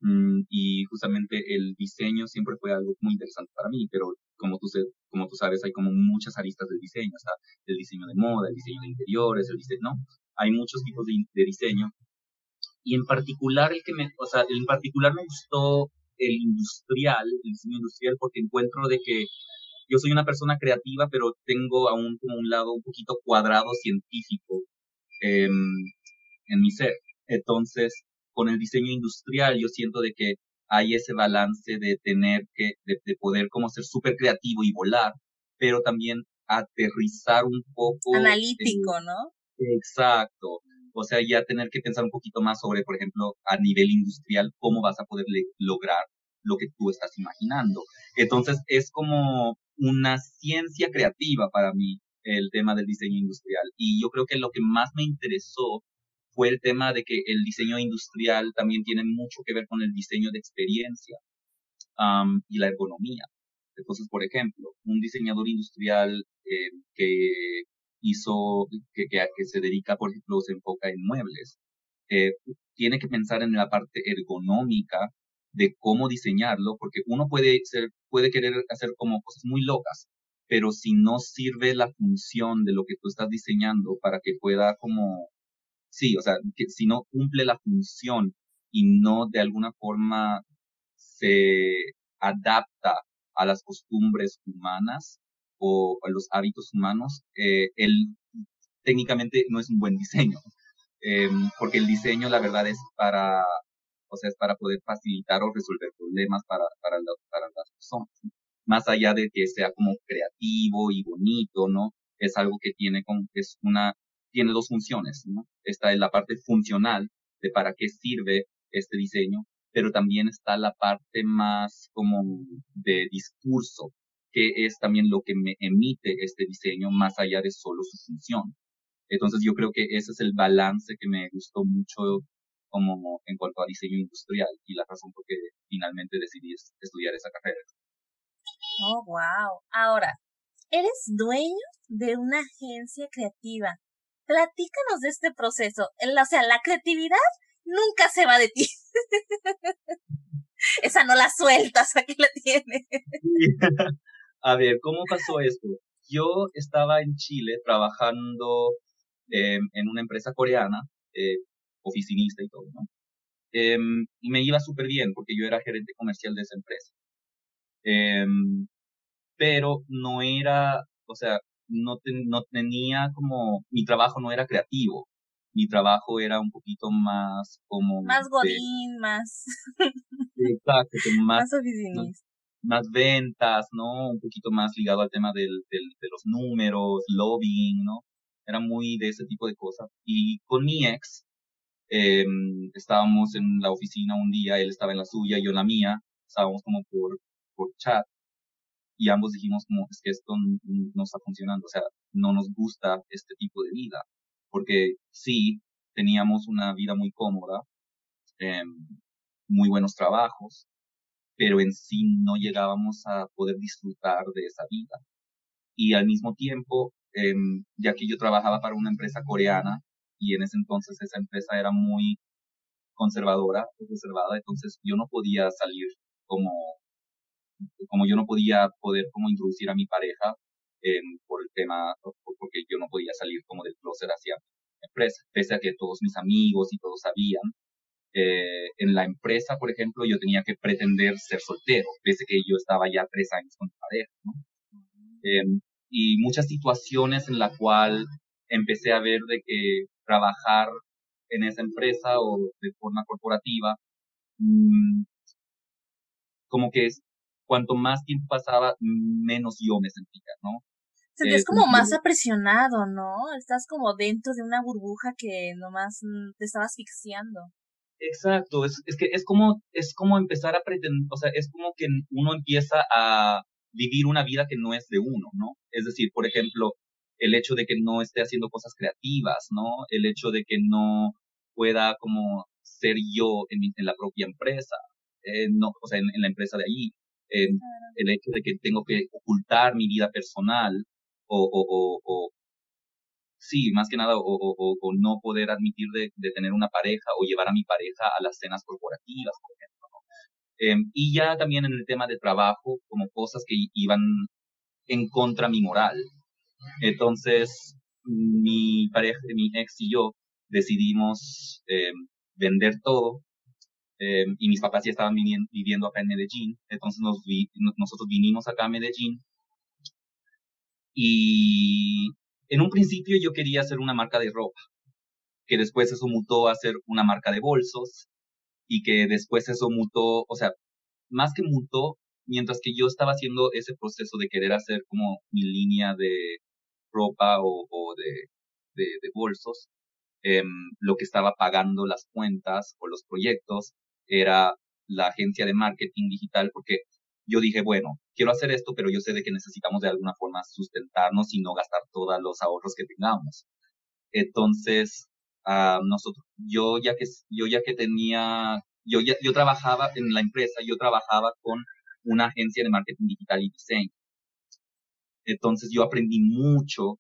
Mm, y justamente el diseño siempre fue algo muy interesante para mí, pero como tú, como tú sabes, hay como muchas aristas del diseño, sea, el diseño de moda, el diseño de interiores, el diseño, ¿no? Hay muchos tipos de, de diseño. Y en particular el que me, o sea, en particular me gustó el industrial, el diseño industrial, porque encuentro de que yo soy una persona creativa, pero tengo aún como un lado un poquito cuadrado científico eh, en mi ser. Entonces, con el diseño industrial yo siento de que hay ese balance de tener que, de, poder como ser súper creativo y volar, pero también aterrizar un poco. Analítico, ¿no? Exacto. O sea, ya tener que pensar un poquito más sobre, por ejemplo, a nivel industrial, cómo vas a poder lograr lo que tú estás imaginando. Entonces, es como una ciencia creativa para mí el tema del diseño industrial. Y yo creo que lo que más me interesó fue el tema de que el diseño industrial también tiene mucho que ver con el diseño de experiencia y la ergonomía. Entonces, por ejemplo, un diseñador industrial eh, que hizo, que, que, se dedica, por ejemplo, se enfoca en muebles, eh, tiene que pensar en la parte ergonómica de cómo diseñarlo, porque uno puede ser, puede querer hacer como cosas muy locas, pero si no sirve la función de lo que tú estás diseñando para que pueda como sí, o sea, que si no cumple la función y no de alguna forma se adapta a las costumbres humanas o a los hábitos humanos, eh, técnicamente no es un buen diseño, *laughs* eh, porque el diseño la verdad es para, o sea, es para poder facilitar o resolver problemas para, para, para las personas, más allá de que sea como creativo y bonito, ¿no? Es algo que tiene como, es una tiene dos funciones, ¿no? Esta es la parte funcional de para qué sirve este diseño, pero también está la parte más como de discurso, que es también lo que me emite este diseño más allá de solo su función. Entonces yo creo que ese es el balance que me gustó mucho como en cuanto a diseño industrial y la razón por que finalmente decidí estudiar esa carrera. Oh, wow. Ahora, eres dueño de una agencia creativa platícanos de este proceso. O sea, la creatividad nunca se va de ti. *laughs* Esa no la sueltas, aquí la tienes. *laughs* A ver, ¿cómo pasó esto? Yo estaba en Chile trabajando em, en una empresa coreana, eh, oficinista y todo, ¿no? Em, y me iba súper bien porque yo era gerente comercial de esa empresa. Em, pero no era, o sea, no, no tenía como, mi trabajo no era creativo, mi trabajo era un poquito más como... Más godín, más... Exacto, *laughs* más... Más Más ventas, ¿no? Un poquito más ligado al tema del, del, de los números, lobbying, ¿no? Era muy de ese tipo de cosas. Y con mi ex, eh, estábamos en la oficina un día, él estaba en la suya, yo en la mía, estábamos como por, por chat y ambos dijimos como es que esto no está funcionando, o sea, no nos gusta este tipo de vida, porque sí, teníamos una vida muy cómoda, eh, muy buenos trabajos, pero en sí no llegábamos a poder disfrutar de esa vida. Y al mismo tiempo, eh, ya que yo trabajaba para una empresa coreana y en ese entonces esa empresa era muy conservadora, reservada, entonces yo no podía salir como como yo no podía poder como introducir a mi pareja por el tema, porque yo no podía salir como del closet hacia la empresa, pese a que todos mis amigos y todos sabían. Eh, en la empresa, por ejemplo, yo tenía que pretender ser soltero, pese a que yo estaba ya tres años con mi pareja, ¿no? Em, y muchas situaciones en la cual empecé a ver de que trabajar en esa empresa o de forma corporativa, mm, como que es, cuanto más tiempo pasaba, menos yo me sentía, ¿no? Sentías es como más apresionado, ¿no? Estás como dentro de una burbuja que nomás mm, te estaba asfixiando. Exacto, es, es que es como, es como empezar a pretender, o sea, es como que uno empieza a vivir una vida que no es de uno, ¿no? Es decir, por ejemplo, el hecho de que no esté haciendo cosas creativas, ¿no? El hecho de que no pueda como ser yo en, en la propia empresa, eh, no, o sea, en, la empresa de allí. Eh, el hecho de que tengo que ocultar mi vida personal o, o, o, sí, más que nada, o, no poder admitir de, tener una pareja o llevar a mi pareja a las cenas corporativas, por ejemplo. Eh, y ya también en el tema de trabajo, como cosas que iban en contra mi moral. Entonces, mi pareja, mi ex y yo decidimos eh, vender todo eh, y mis papás ya estaban viviendo, acá en Medellín, entonces nos nosotros vinimos acá a Medellín y en un principio yo quería hacer una marca de ropa, que después eso mutó a ser una marca de bolsos y que después eso mutó, o sea, más que mutó, mientras que yo estaba haciendo ese proceso de querer hacer como mi línea de ropa o, de, bolsos, eh, lo que estaba pagando las cuentas o los proyectos era la agencia de marketing digital, porque yo dije, bueno, quiero hacer esto, pero yo sé de que necesitamos de alguna forma sustentarnos y no gastar todos los ahorros que tengamos. Entonces, uh, nosotros, yo ya que, yo ya que tenía, yo ya, yo trabajaba en la empresa, yo trabajaba con una agencia de marketing digital y diseño. Entonces yo aprendí mucho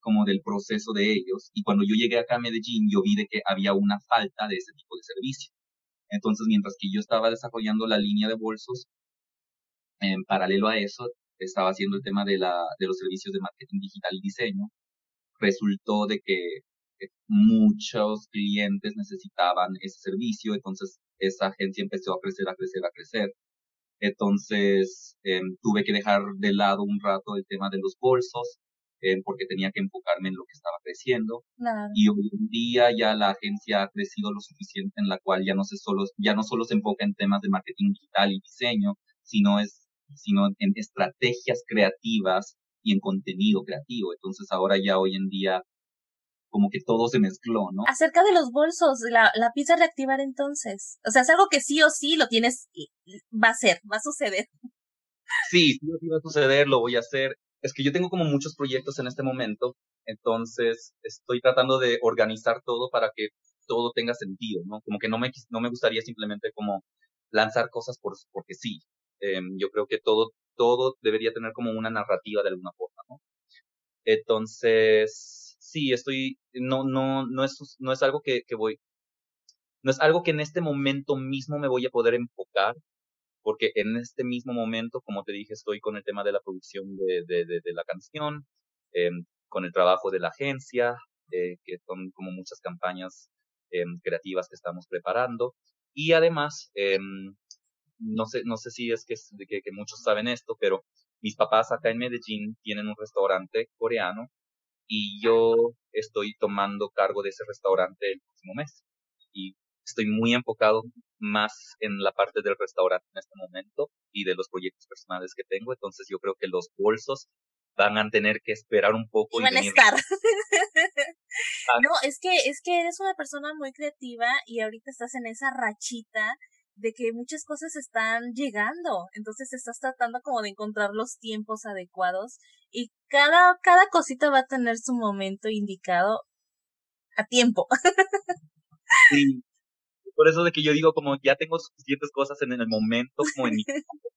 como del proceso de ellos y cuando yo llegué acá a Medellín yo vi de que había una falta de ese tipo de servicio. Entonces, mientras que yo estaba desarrollando la línea de bolsos, en paralelo a eso, estaba haciendo el tema de, la, de los servicios de marketing digital y diseño, resultó de que muchos clientes necesitaban ese servicio, entonces esa agencia empezó a crecer, a crecer, a crecer. Entonces eh, tuve que dejar de lado un rato el tema de los bolsos eh, porque tenía que enfocarme en lo que estaba creciendo. Y hoy en día ya la agencia ha crecido lo suficiente en la cual ya no se solo, ya no solo se enfoca en temas de marketing digital y diseño, sino es, sino en estrategias creativas y en contenido creativo. Entonces ahora ya hoy en día como que todo se mezcló, ¿no? Acerca de los bolsos, la, la pieza reactivar entonces. O sea, es algo que sí o sí lo tienes, va a ser, va a suceder. Sí, sí va a suceder, lo voy a hacer es que yo tengo como muchos proyectos en este momento, entonces estoy tratando de organizar todo para que todo tenga sentido, ¿no? Como que no me, no me gustaría simplemente como lanzar cosas por, porque sí. Eh, yo creo que todo, todo debería tener como una narrativa de alguna forma, ¿no? Entonces, sí, estoy, no, no, no es, no es algo que, que voy, no es algo que en este momento mismo me voy a poder enfocar, porque en este mismo momento, como te dije, estoy con el tema de la producción de, de, de, la canción, eh, con el trabajo de la agencia, eh, que son como muchas campañas eh, creativas que estamos preparando. Y además, em, no sé, no sé si es que, que, que, muchos saben esto, pero mis papás acá en Medellín tienen un restaurante coreano y yo estoy tomando cargo de ese restaurante el próximo mes. Y estoy muy enfocado más en la parte del restaurante en este momento y de los proyectos personales que tengo. Entonces yo creo que los bolsos van a tener que esperar un poco. Y van a estar. no, es que, es que eres una persona muy creativa y ahorita estás en esa rachita de que muchas cosas están llegando. Entonces estás tratando como de encontrar los tiempos adecuados y cada, cada cosita va a tener su momento indicado a tiempo. *laughs* sí, por eso de que yo digo como ya tengo suficientes cosas en el momento como en mi *laughs*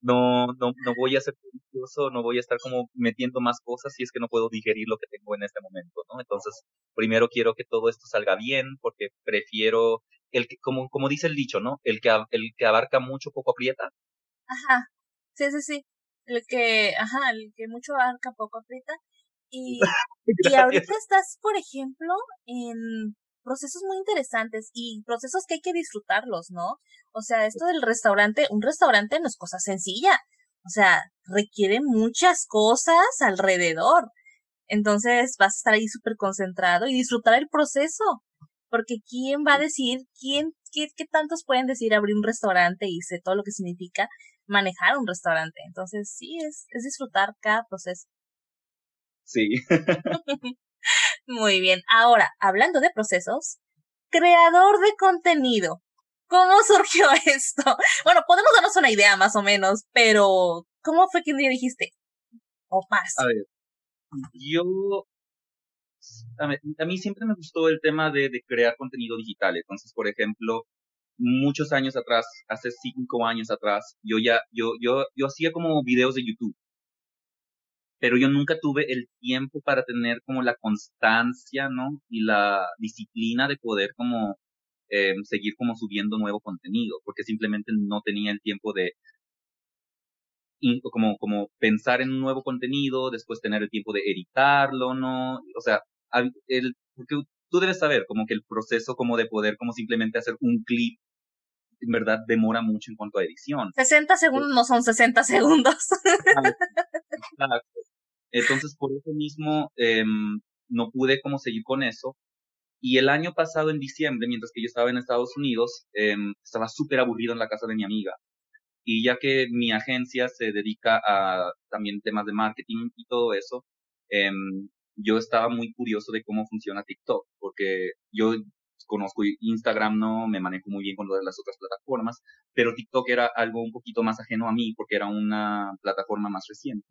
no, no, no voy a ser curioso, no voy a estar como metiendo más cosas si es que no puedo digerir lo que tengo en este momento, ¿no? Entonces, primero quiero que todo esto salga bien porque prefiero el que, como, como dice el dicho, ¿no? El que, el que abarca mucho poco aprieta. Ajá, sí, sí, sí. El que, ajá, el que mucho abarca poco aprieta. Y, *laughs* y ahorita estás, por ejemplo, en procesos muy interesantes y procesos que hay que disfrutarlos, ¿no? O sea, esto del restaurante, un restaurante no es cosa sencilla. O sea, requiere muchas cosas alrededor. Entonces vas a estar ahí súper concentrado y disfrutar el proceso. Porque ¿quién va a decir, quién, qué, qué tantos pueden decir abrir un restaurante y sé todo lo que significa manejar un restaurante? Entonces sí, es, es disfrutar cada proceso. Sí. *laughs* Muy bien. Ahora, hablando de procesos, creador de contenido. ¿Cómo surgió *laughs* esto? Bueno, podemos darnos una idea más o menos, pero ¿cómo fue que un día dijiste? O más. A ver, yo a mí, siempre me gustó el tema de, crear contenido digital. Entonces, por ejemplo, muchos años atrás, hace cinco años atrás, yo ya, yo, yo, yo hacía como videos de YouTube. Pero yo nunca tuve el tiempo para tener como la constancia, ¿no? Y la disciplina de poder como eh, seguir como subiendo nuevo contenido, porque simplemente no tenía el tiempo de como, como pensar en un nuevo contenido, después tener el tiempo de editarlo, ¿no? O sea, el, porque tú debes saber como que el proceso como de poder como simplemente hacer un clip en verdad demora mucho en cuanto a edición. 60 segundos no son 60 segundos. *laughs* Entonces, por eso mismo, eh, no pude como seguir con eso. Y el año pasado, en diciembre, mientras que yo estaba en Estados Unidos, eh, estaba súper aburrido en la casa de mi amiga. Y ya que mi agencia se dedica a también temas de marketing y todo eso, eh, yo estaba muy curioso de cómo funciona TikTok, porque yo conozco Instagram, no me manejo muy bien con todas las otras plataformas, pero TikTok era algo un poquito más ajeno a mí porque era una plataforma más reciente.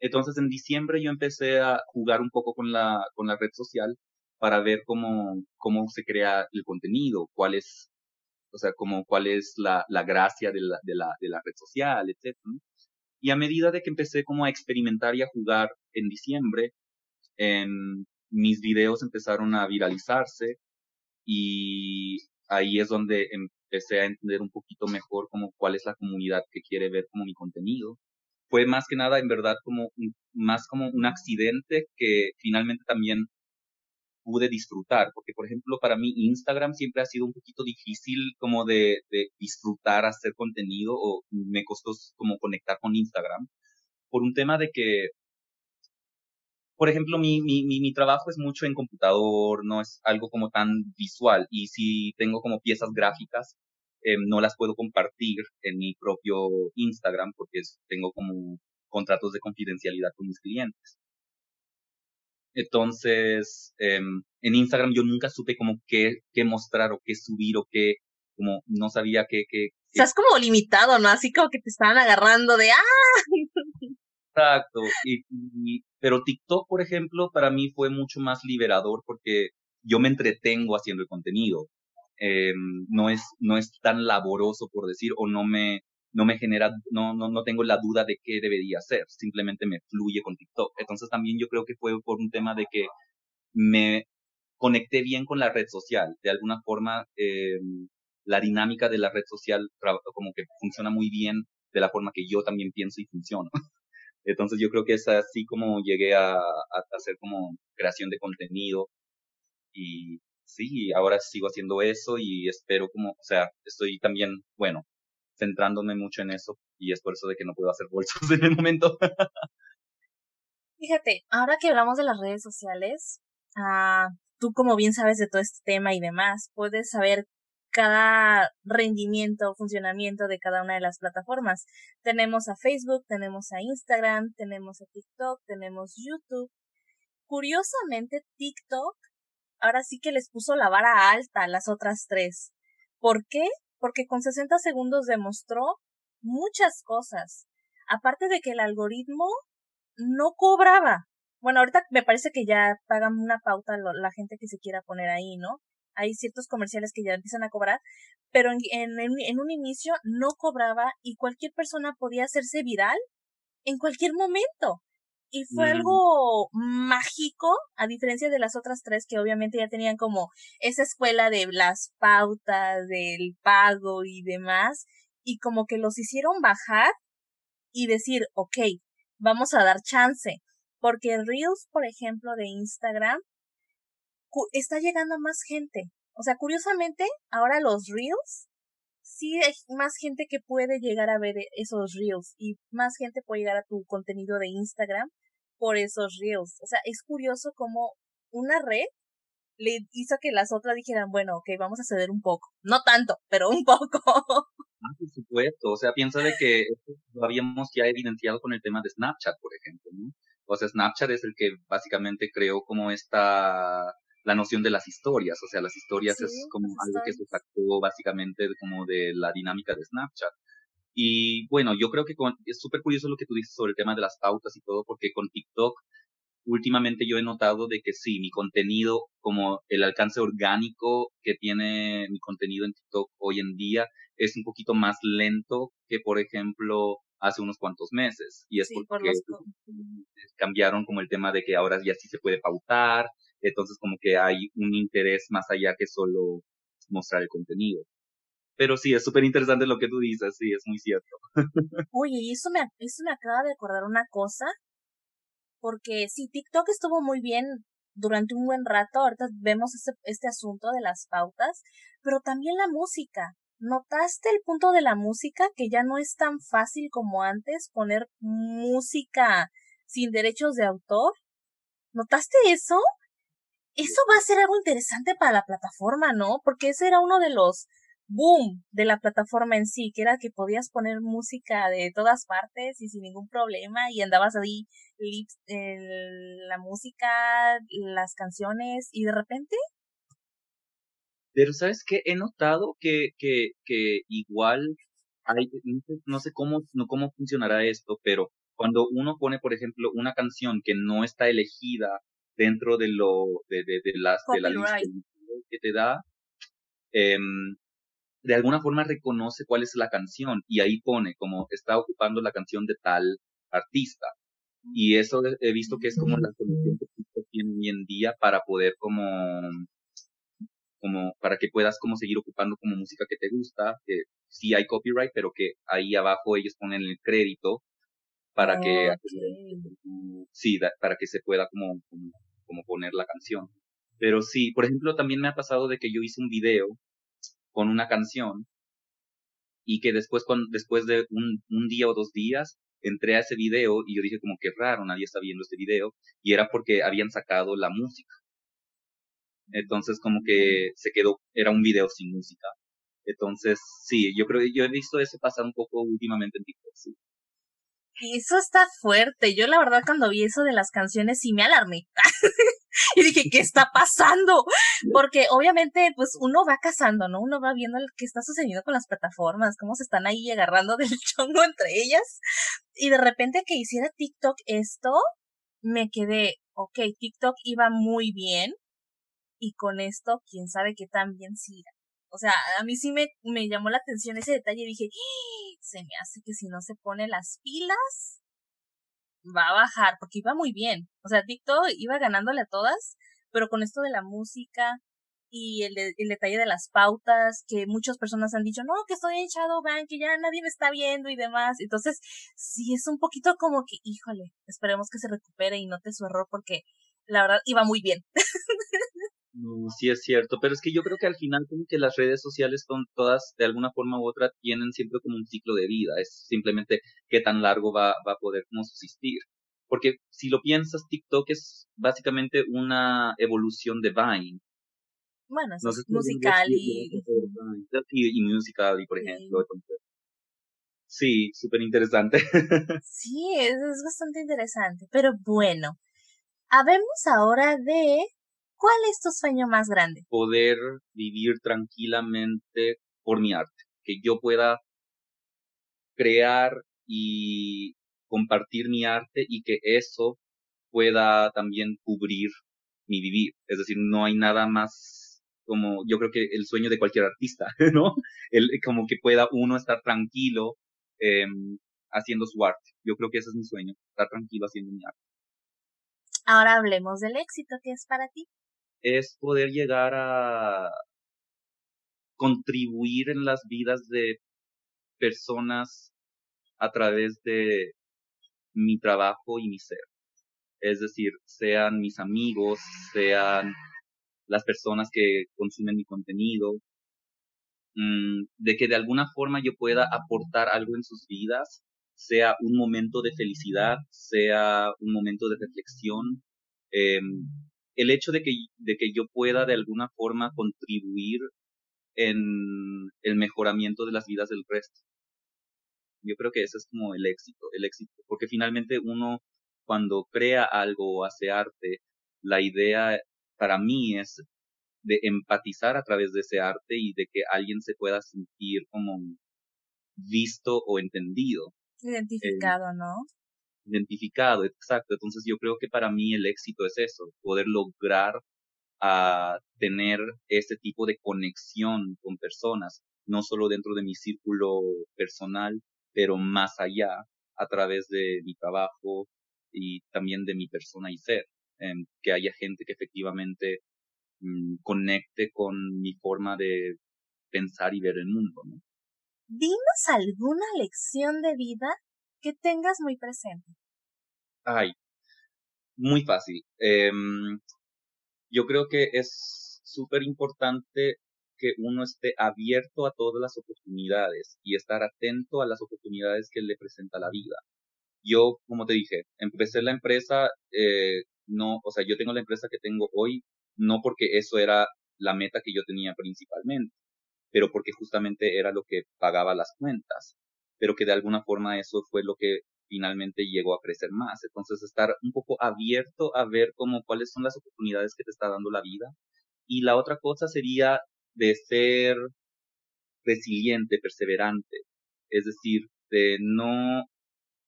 Entonces en diciembre yo empecé a jugar un poco con la, con la red social para ver cómo, cómo se crea el contenido, cuál es, o sea, como cuál es la, la gracia de la, de la, de la red social, etc. Y a medida de que empecé como a experimentar y a jugar en diciembre, en mis videos empezaron a viralizarse y ahí es donde empecé a entender un poquito mejor como cuál es la comunidad que quiere ver como mi contenido. Fue más que nada en verdad como más como un accidente que finalmente también pude disfrutar, porque por ejemplo para mí Instagram siempre ha sido un poquito difícil como de, de disfrutar hacer contenido o me costó como conectar con Instagram por un tema de que por ejemplo, mi, mi, mi, trabajo es mucho en computador, no es algo como tan visual. Y si tengo como piezas gráficas, eh, no las puedo compartir en mi propio Instagram porque tengo como contratos de confidencialidad con mis clientes. Entonces, eh, en Instagram yo nunca supe como qué, qué mostrar o qué subir o qué, como no sabía qué, qué, qué. O sea, es como limitado, ¿no? Así como que te estaban agarrando de ¡ah! Exacto. Y, pero TikTok, por ejemplo, para mí fue mucho más liberador porque yo me entretengo haciendo el contenido. Eh, no es no es tan laboroso por decir o no me no me genera no no no tengo la duda de qué debería hacer simplemente me fluye con TikTok entonces también yo creo que fue por un tema de que me conecté bien con la red social de alguna forma eh, la dinámica de la red social como que funciona muy bien de la forma que yo también pienso y funciono *laughs* Entonces yo creo que es así como llegué a, hacer como creación de contenido y sí, ahora sigo haciendo eso y espero como, o sea, estoy también, bueno, centrándome mucho en eso y es por eso de que no puedo hacer bolsos *laughs* en el momento. Fíjate, ahora que hablamos de las redes sociales, ah, tú como bien sabes de todo este tema y demás, puedes saber cada rendimiento funcionamiento de cada una de las plataformas. Tenemos a Facebook, tenemos a Instagram, tenemos a TikTok, tenemos YouTube. Curiosamente, TikTok ahora sí que les puso la vara alta a las otras tres. ¿Por qué? Porque con 60 segundos demostró muchas cosas. Aparte de que el algoritmo no cobraba. Bueno, ahorita me parece que ya pagan una pauta la gente que se quiera poner ahí, ¿no? Hay ciertos comerciales que ya empiezan a cobrar, pero en, en, un inicio no cobraba y cualquier persona podía hacerse viral en cualquier momento. Y fue mm. algo mágico, a diferencia de las otras tres que obviamente ya tenían como esa escuela de las pautas, del pago y demás, y como que los hicieron bajar y decir, ok, vamos a dar chance. Porque Reels, por ejemplo, de Instagram, está llegando a más gente. O sea, curiosamente, ahora los reels, sí hay más gente que puede llegar a ver esos reels y más gente puede llegar a tu contenido de Instagram por esos reels. O sea, es curioso cómo una red le hizo que las otras dijeran, bueno, ok, vamos a ceder un poco. No tanto, pero un poco. *laughs* Ah, por supuesto. O sea, piensa de que lo habíamos ya evidenciado con el tema de Snapchat, por ejemplo, ¿no? O sea, Snapchat es el que básicamente creó como esta la noción de las historias, o sea, las historias es como algo que se sacó básicamente como de la dinámica de Snapchat. Y bueno, yo creo que es súper curioso lo que tú dices sobre el tema de las pautas y todo, porque con TikTok últimamente yo he notado de que sí, mi contenido, como el alcance orgánico que tiene mi contenido en TikTok hoy en día, es un poquito más lento que, por ejemplo, hace unos cuantos meses. Y es porque cambiaron como el tema de que ahora ya sí se puede pautar, entonces como que hay un interés más allá que solo mostrar el contenido. Pero sí, es súper interesante lo que tú dices, sí, es muy cierto. *laughs* Oye, y eso me, eso me acaba de acordar una cosa, porque sí, TikTok estuvo muy bien durante un buen rato, ahorita vemos este, este asunto de las pautas, pero también la música. ¿Notaste el punto de la música que ya no es tan fácil como antes poner música sin derechos de autor? ¿Notaste eso? Eso va a ser algo interesante para la plataforma, ¿no? Porque ese era uno de los boom de la plataforma en sí, que era que podías poner música de todas partes y sin ningún problema y andabas ahí la música, las canciones y de repente pero sabes qué, he notado que, que, que igual hay, no sé cómo, no cómo funcionará esto, pero cuando uno pone, por ejemplo, una canción que no está elegida dentro de lo, de, de, de las, de la lista que te da, eh, de alguna forma reconoce cuál es la canción y ahí pone como está ocupando la canción de tal artista. Y eso he visto que es como la solución que tiene hoy en día para poder como, como, para que puedas como seguir ocupando como música que te gusta, que sí hay copyright, pero que ahí abajo ellos ponen el crédito para que, sí, para que se pueda como, como, como poner la canción. Pero sí, por ejemplo, también me ha pasado de que yo hice un video con una canción y que después, con, después de un, un día o dos días entré a ese video y yo dije como que raro, nadie está viendo este video y era porque habían sacado la música. Entonces como que se quedó, era un video sin música. Entonces, sí, yo creo, yo he visto eso pasar un poco últimamente en TikTok, sí. Eso está fuerte. Yo la verdad cuando vi eso de las canciones sí me alarmé. *laughs* y dije, ¿qué está pasando? Porque obviamente pues uno va cazando, ¿no? Uno va viendo qué está sucediendo con las plataformas, cómo se están ahí agarrando del *laughs* chongo entre ellas. Y de repente que hiciera TikTok esto, me quedé, ok, TikTok iba muy bien. Y con esto, quién sabe qué tan bien siga. O sea, a mí sí me, me llamó la atención ese detalle. Dije, ¡Ah! se me hace que si no se pone las pilas, va a bajar, porque iba muy bien. O sea, TikTok iba ganándole a todas, pero con esto de la música y el, el detalle de las pautas, que muchas personas han dicho, no, que estoy en Shadowban, que ya nadie me está viendo y demás. Entonces, sí es un poquito como que, híjole, esperemos que se recupere y note su error, porque la verdad iba muy bien. *laughs* No, sí es cierto, pero es que yo creo que al final como que las redes sociales son todas, de alguna forma u otra, tienen siempre como un ciclo de vida, es simplemente qué tan largo va, va a poder como subsistir. Porque si lo piensas, TikTok es básicamente una evolución de Vine. Bueno, es musical y... y... musical, y por ejemplo, Sí, súper interesante. *laughs* sí, es, es bastante interesante, pero bueno, habemos ahora de ¿Cuál es tu sueño más grande? Poder vivir tranquilamente por mi arte, que yo pueda crear y compartir mi arte y que eso pueda también cubrir mi vivir. Es decir, no hay nada más como yo creo que el sueño de cualquier artista, *laughs* ¿no? El, como que pueda uno estar tranquilo em, haciendo su arte. Yo creo que ese es mi sueño, estar tranquilo haciendo mi arte. Ahora hablemos del éxito que es para ti es poder llegar a contribuir en las vidas de personas a través de mi trabajo y mi ser. Es decir, sean mis amigos, sean las personas que consumen mi contenido, mm, de que de alguna forma yo pueda aportar algo en sus vidas, sea un momento de felicidad, sea un momento de reflexión, eh, el hecho de que, de que yo pueda de alguna forma contribuir en el mejoramiento de las vidas del resto. Yo creo que ese es como el éxito, el éxito, porque finalmente uno cuando crea algo o hace arte, la idea para mí es de empatizar a través de ese arte y de que alguien se pueda sentir como visto o entendido. Identificado, ¿no? Identificado, exacto. Entonces yo creo que para mí el éxito es eso, poder lograr a tener ese tipo de conexión con personas, no solo dentro de mi círculo personal, pero más allá, a través de mi trabajo y también de mi persona y ser, em, que haya gente que efectivamente mm, conecte con mi forma de pensar y ver el mundo. ¿no? Dinos alguna lección de vida que tengas muy presente. Ay, muy fácil. Em, yo creo que es súper importante que uno esté abierto a todas las oportunidades y estar atento a las oportunidades que le presenta la vida. Yo, como te dije, empecé la empresa, eh, no, o sea, yo tengo la empresa que tengo hoy, no porque eso era la meta que yo tenía principalmente, pero porque justamente era lo que pagaba las cuentas, pero que de alguna forma eso fue lo que finalmente llegó a crecer más. Entonces, estar un poco abierto a ver cómo, cuáles son las oportunidades que te está dando la vida. Y la otra cosa sería de ser resiliente, perseverante, es decir, de no,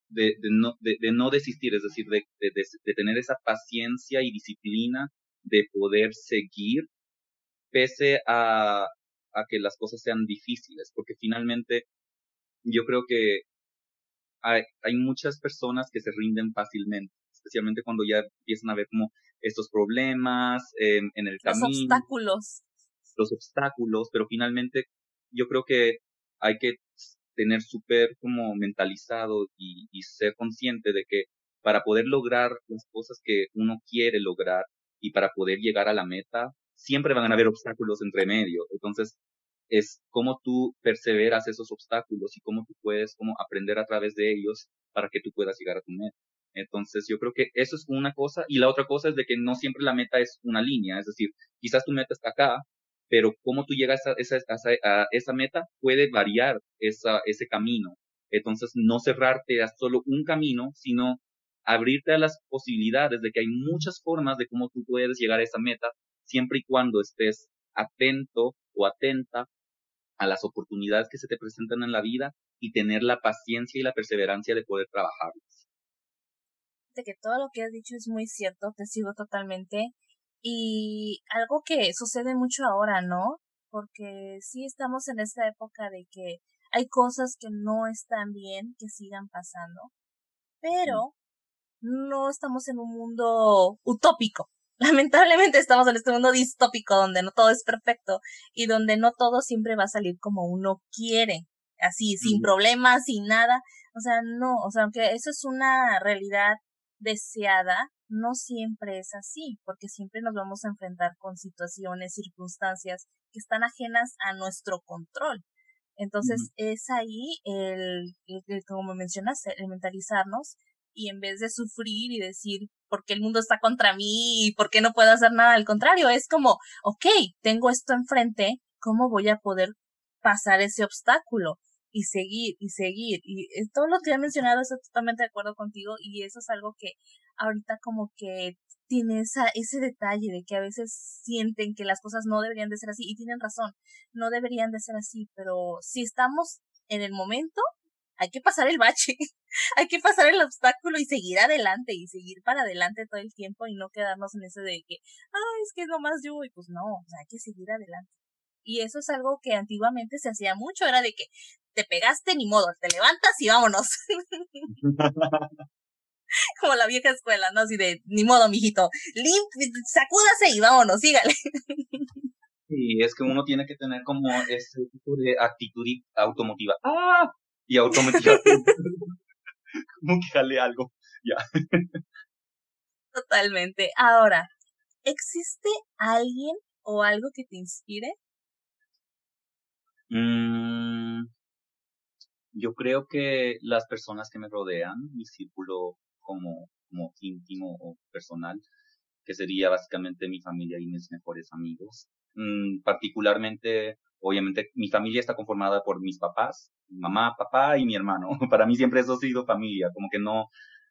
de, no, de, no desistir, es decir, de, de, tener esa paciencia y disciplina de poder seguir pese a, a que las cosas sean difíciles, porque finalmente yo creo que hay, hay muchas personas que se rinden fácilmente, especialmente cuando ya empiezan a ver como estos problemas en el camino. Los obstáculos. Los obstáculos, pero finalmente yo creo que hay que tener súper como mentalizado y, y ser consciente de que para poder lograr las cosas que uno quiere lograr y para poder llegar a la meta, siempre van a haber obstáculos entre medio. Entonces, es cómo tú perseveras esos obstáculos y cómo tú puedes aprender a través de ellos para que tú puedas llegar a tu meta. Entonces yo creo que eso es una cosa y la otra cosa es de que no siempre la meta es una línea, es decir, quizás tu meta está acá, pero cómo tú llegas a esa, a esa meta puede variar esa, ese camino. Entonces no cerrarte a solo un camino, sino abrirte a las posibilidades de que hay muchas formas de cómo tú puedes llegar a esa meta, siempre y cuando estés atento o atenta a las oportunidades que se te presentan en la vida y tener la paciencia y la perseverancia de poder trabajarlas. De que todo lo que has dicho es muy cierto, te sigo totalmente. Y algo que sucede mucho ahora, ¿no? Porque sí estamos en esta época de que hay cosas que no están bien, que sigan pasando, pero no estamos en un mundo utópico, lamentablemente estamos en este mundo distópico donde no todo es perfecto y donde no todo siempre va a salir como uno quiere, así, sin problemas, sin nada. O sea, no, o sea, aunque eso es una realidad deseada, no siempre es así, porque siempre nos vamos a enfrentar con situaciones, circunstancias que están ajenas a nuestro control. Entonces, es ahí el, el, como mencionas, el mentalizarnos y en vez de sufrir y decir, ¿por qué el mundo está contra mí y por qué no puedo hacer nada? Al contrario, es como, ok, tengo esto enfrente, ¿cómo voy a poder pasar ese obstáculo? Y seguir, y seguir. Y todo lo que he mencionado estoy totalmente de acuerdo contigo y eso es algo que ahorita como que tiene esa, ese detalle de que a veces sienten que las cosas no deberían de ser así y tienen razón, no deberían de ser así, pero si estamos en el momento, hay que pasar el bache, *laughs* hay que pasar el obstáculo y seguir adelante y seguir para adelante todo el tiempo y no quedarnos en ese de que, ay, es que es nomás yo y pues no, o sea, hay que seguir adelante. Y eso es algo que antiguamente se hacía mucho, era de que te pegaste ni modo, te levantas y vámonos. *laughs* Como la vieja escuela, ¿no? Así de, ni modo, mijito, limp, sacúdase y vámonos, sígale. Sí, es que uno tiene que tener como ese tipo de actitud automotiva. ¡Ah! Y automáticamente *laughs* como que jale algo, ya. Totalmente. Ahora, ¿existe alguien o algo que te inspire? Mm, yo creo que las personas que me rodean, mi círculo como, como íntimo o personal, que sería básicamente mi familia y mis mejores amigos. Mm, particularmente Obviamente mi familia está conformada por mis papás, mamá, papá y mi hermano. *laughs* Para mí siempre eso ha sido familia, como que no,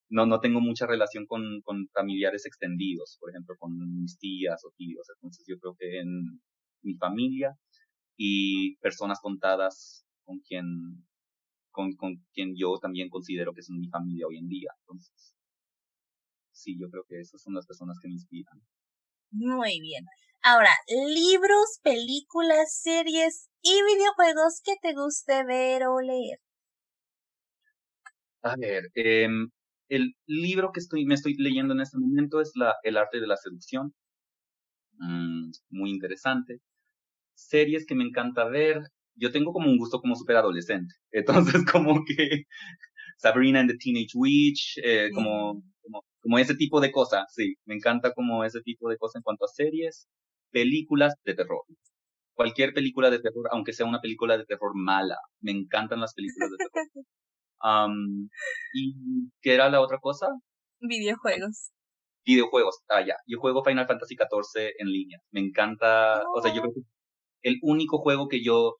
no, no tengo mucha relación con, con familiares extendidos, por ejemplo, con mis tías o tíos. Entonces yo creo que en mi familia y personas contadas con quien, con, con quien yo también considero que son mi familia hoy en día. Entonces, sí, yo creo que esas son las personas que me inspiran. Muy bien. Ahora, libros, películas, series y videojuegos que te guste ver o leer. A ver, eh, el libro que estoy, me estoy leyendo en este momento es la, El arte de la seducción. Mm, muy interesante. Series que me encanta ver. Yo tengo como un gusto como súper adolescente. *laughs* Entonces, como que Sabrina and the Teenage Witch, eh, como, como, ese tipo de cosas. Sí, me encanta como ese tipo de cosas en cuanto a series, películas de terror cualquier película de terror, aunque sea una película de terror mala. Me encantan las películas de terror. *laughs* Um, ¿Y qué era la otra cosa? Videojuegos. Videojuegos, ah, ya. Yo juego Final Fantasy XIV en línea. Me encanta, o sea, yo creo que el único juego que yo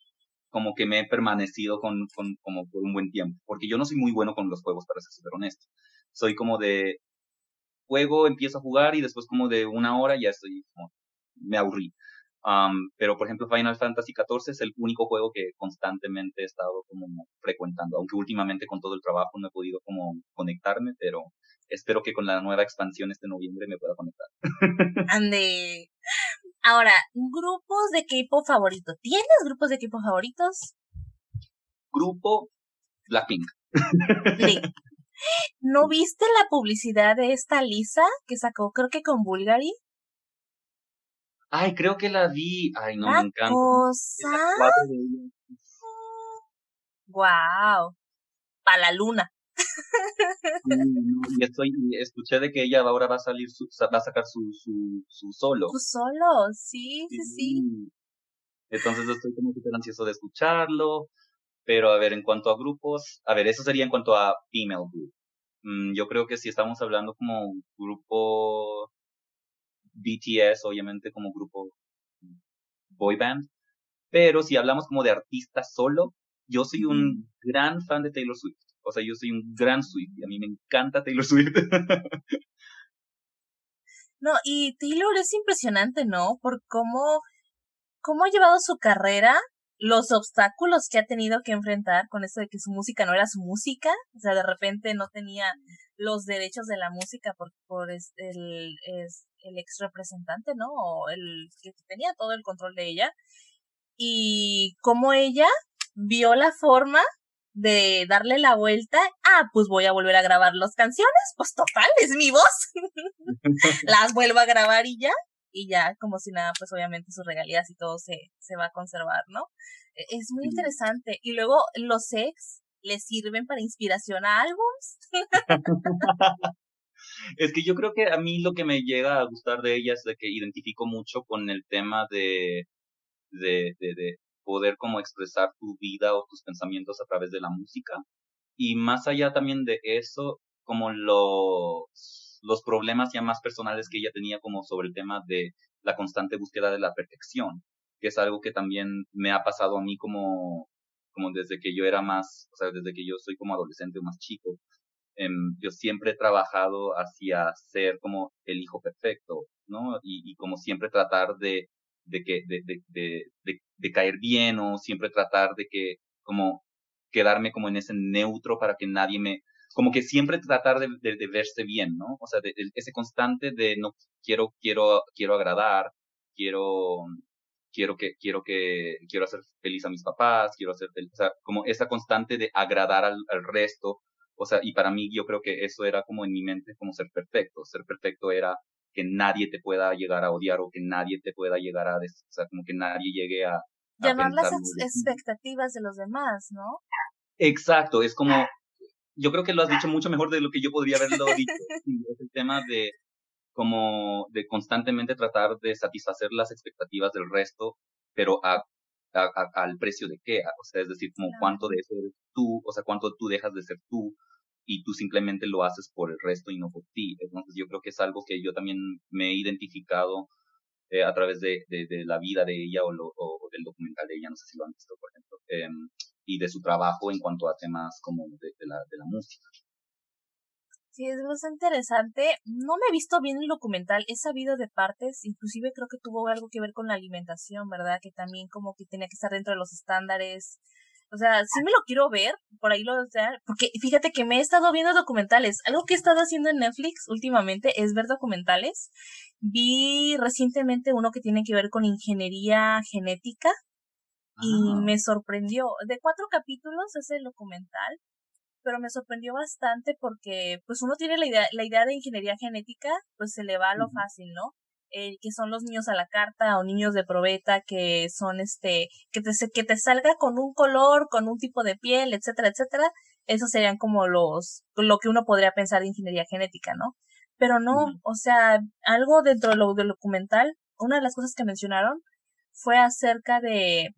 como que me he permanecido con, con, como por un buen tiempo. Porque yo no soy muy bueno con los juegos, para ser súper honesto. Soy como de juego, empiezo a jugar y después como de una hora ya estoy como, me aburrí pero, por ejemplo, Final Fantasy XIV es el único juego que constantemente he estado como frecuentando, aunque últimamente con todo el trabajo no he podido como conectarme, pero espero que con la nueva expansión este noviembre me pueda conectar. *laughs* Ande. Ahora, grupos de equipo favorito. ¿Tienes grupos de equipo favoritos? Grupo Blackpink. ¿No viste la publicidad de esta Lisa que sacó, creo que con Bulgari? Ay, creo que la vi. Ay, no, me encanta. cosa? Wow. Para la luna. y estoy, escuché de que ella ahora va a salir, va a sacar su, su, su solo. Su solo, sí, sí, sí. Entonces estoy como súper ansioso de escucharlo. Pero a ver, en cuanto a grupos, a ver, eso sería en cuanto a female group. Mm, yo creo que si estamos hablando como grupo BTS, obviamente como grupo boy band. Pero si hablamos como de artista solo, yo soy un gran fan de Taylor Swift. O sea, yo soy un gran Swift y a mí me encanta Taylor Swift. *laughs* no, y Taylor es impresionante, ¿no? Por cómo, cómo ha llevado su carrera, los obstáculos que ha tenido que enfrentar con eso de que su música no era su música. O sea, de repente no tenía los derechos de la música por, por el, el ex representante, ¿no? O el que tenía todo el control de ella. Y cómo ella vio la forma de darle la vuelta. Ah, pues voy a volver a grabar las canciones. Pues total, es mi voz. *laughs* las vuelvo a grabar y ya. Y ya, como si nada, pues obviamente sus regalías y todo se, se va a conservar, ¿no? E, es muy interesante. Y luego los ex le sirven para inspiración a álbums. *laughs* es que yo creo que a mí lo que me llega a gustar de ella es de que identifico mucho con el tema de, de, de, de poder como expresar tu vida o tus pensamientos a través de la música. Y más allá también de eso, como los, los problemas ya más personales que ella tenía como sobre el tema de la constante búsqueda de la perfección, que es algo que también me ha pasado a mí como, como desde que yo era más, o sea, desde que yo soy como adolescente o más chico, Em, yo siempre he trabajado hacia ser como el hijo perfecto, ¿no? Y, como siempre tratar de, de que, de, de, de, caer bien o siempre tratar de que, como, quedarme como en ese neutro para que nadie me, como que siempre tratar de, de, verse bien, ¿no? O sea, de, ese constante de no quiero, quiero, quiero agradar, quiero, quiero que, quiero que, quiero hacer feliz a mis papás, quiero hacer feliz, o sea, como esa constante de agradar al, al resto, o sea, y para mí yo creo que eso era como en mi mente como ser perfecto. Ser perfecto era que nadie te pueda llegar a odiar o que nadie te pueda llegar a, o sea, como que nadie llegue a... Llamar las expectativas de los demás, ¿no? Exacto, es como, yo creo que lo has dicho mucho mejor de lo que yo podría haberlo dicho. es el tema de como de constantemente tratar de satisfacer las expectativas del resto, pero a, al precio de qué, o sea, es decir, como cuánto de eso eres tú, o sea, cuánto tú dejas de ser tú, y tú simplemente lo haces por el resto y no por ti. Entonces yo creo que es algo que yo también me he identificado eh, a través de, de, de, la vida de ella o, lo, del documental de ella, no sé si lo han visto, por ejemplo, eh, y de su trabajo en cuanto a temas como de, la, de la música. Sí, es bastante interesante. No me he visto bien el documental, he sabido de partes, inclusive creo que tuvo algo que ver con la alimentación, ¿verdad? Que también como que tenía que estar dentro de los estándares. O sea, sí me lo quiero ver, por ahí lo, o sea, porque fíjate que me he estado viendo documentales. Algo que he estado haciendo en Netflix últimamente es ver documentales. Vi recientemente uno que tiene que ver con ingeniería genética y me sorprendió. De cuatro capítulos es el documental, pero me sorprendió bastante porque pues uno tiene la idea, la idea de ingeniería genética, pues se le va a lo fácil, ¿no? El que son los niños a la carta o niños de probeta que son este, que te, que te salga con un color, con un tipo de piel, etcétera, etcétera. Esos serían como los, lo que uno podría pensar de ingeniería genética, ¿no? Pero no, o sea, algo dentro de lo del documental, una de las cosas que mencionaron fue acerca de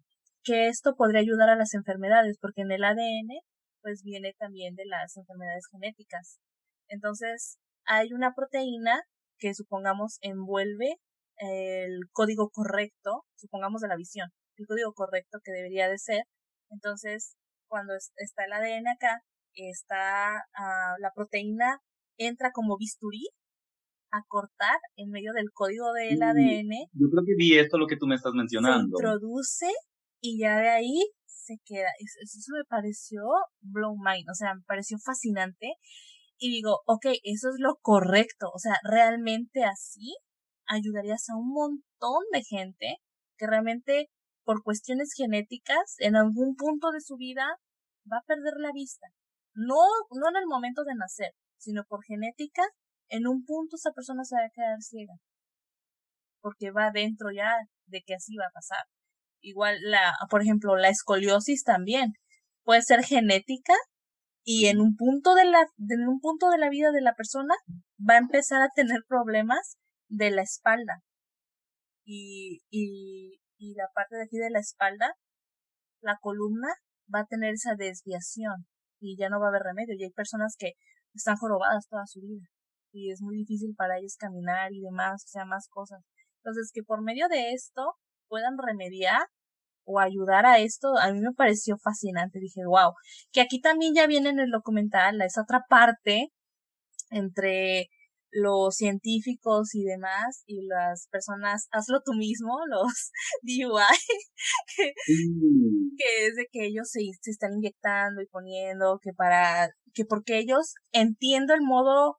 que esto podría ayudar a las enfermedades, porque en el ADN pues viene también de las enfermedades genéticas. Entonces, hay una proteína que supongamos envuelve el código correcto, supongamos de la visión, el código correcto que debería de ser. Entonces, cuando está el ADN acá, está ah, la proteína entra como bisturí a cortar en medio del código del ADN. Yo creo que vi esto lo que tú me estás mencionando. Se introduce y ya de ahí se queda. Eso, me pareció blow mind, o sea, me pareció fascinante. Y digo, ok, eso es lo correcto, o sea, realmente así ayudarías a un montón de gente que realmente por cuestiones genéticas en algún punto de su vida va a perder la vista. No, no en el momento de nacer, sino por genética, en un punto esa persona se va a quedar ciega. Porque va dentro ya de que así va a pasar. Igual la, por ejemplo, la escoliosis también puede ser genética y en un punto de la, en un punto de la vida de la persona va a empezar a tener problemas de la espalda. Y, y, y la parte de aquí de la espalda, la columna va a tener esa desviación y ya no va a haber remedio. Y hay personas que están jorobadas toda su vida y es muy difícil para ellos caminar y demás, o sea, más cosas. Entonces, que por medio de esto puedan remediar o ayudar a esto, a mí me pareció fascinante. Dije, wow, que aquí también ya viene en el documental esa otra parte entre los científicos y demás y las personas, hazlo tú mismo, *laughs* los *laughs* DUI, que, que es de que ellos se, se están inyectando y poniendo, que para, que porque ellos entiendo el modo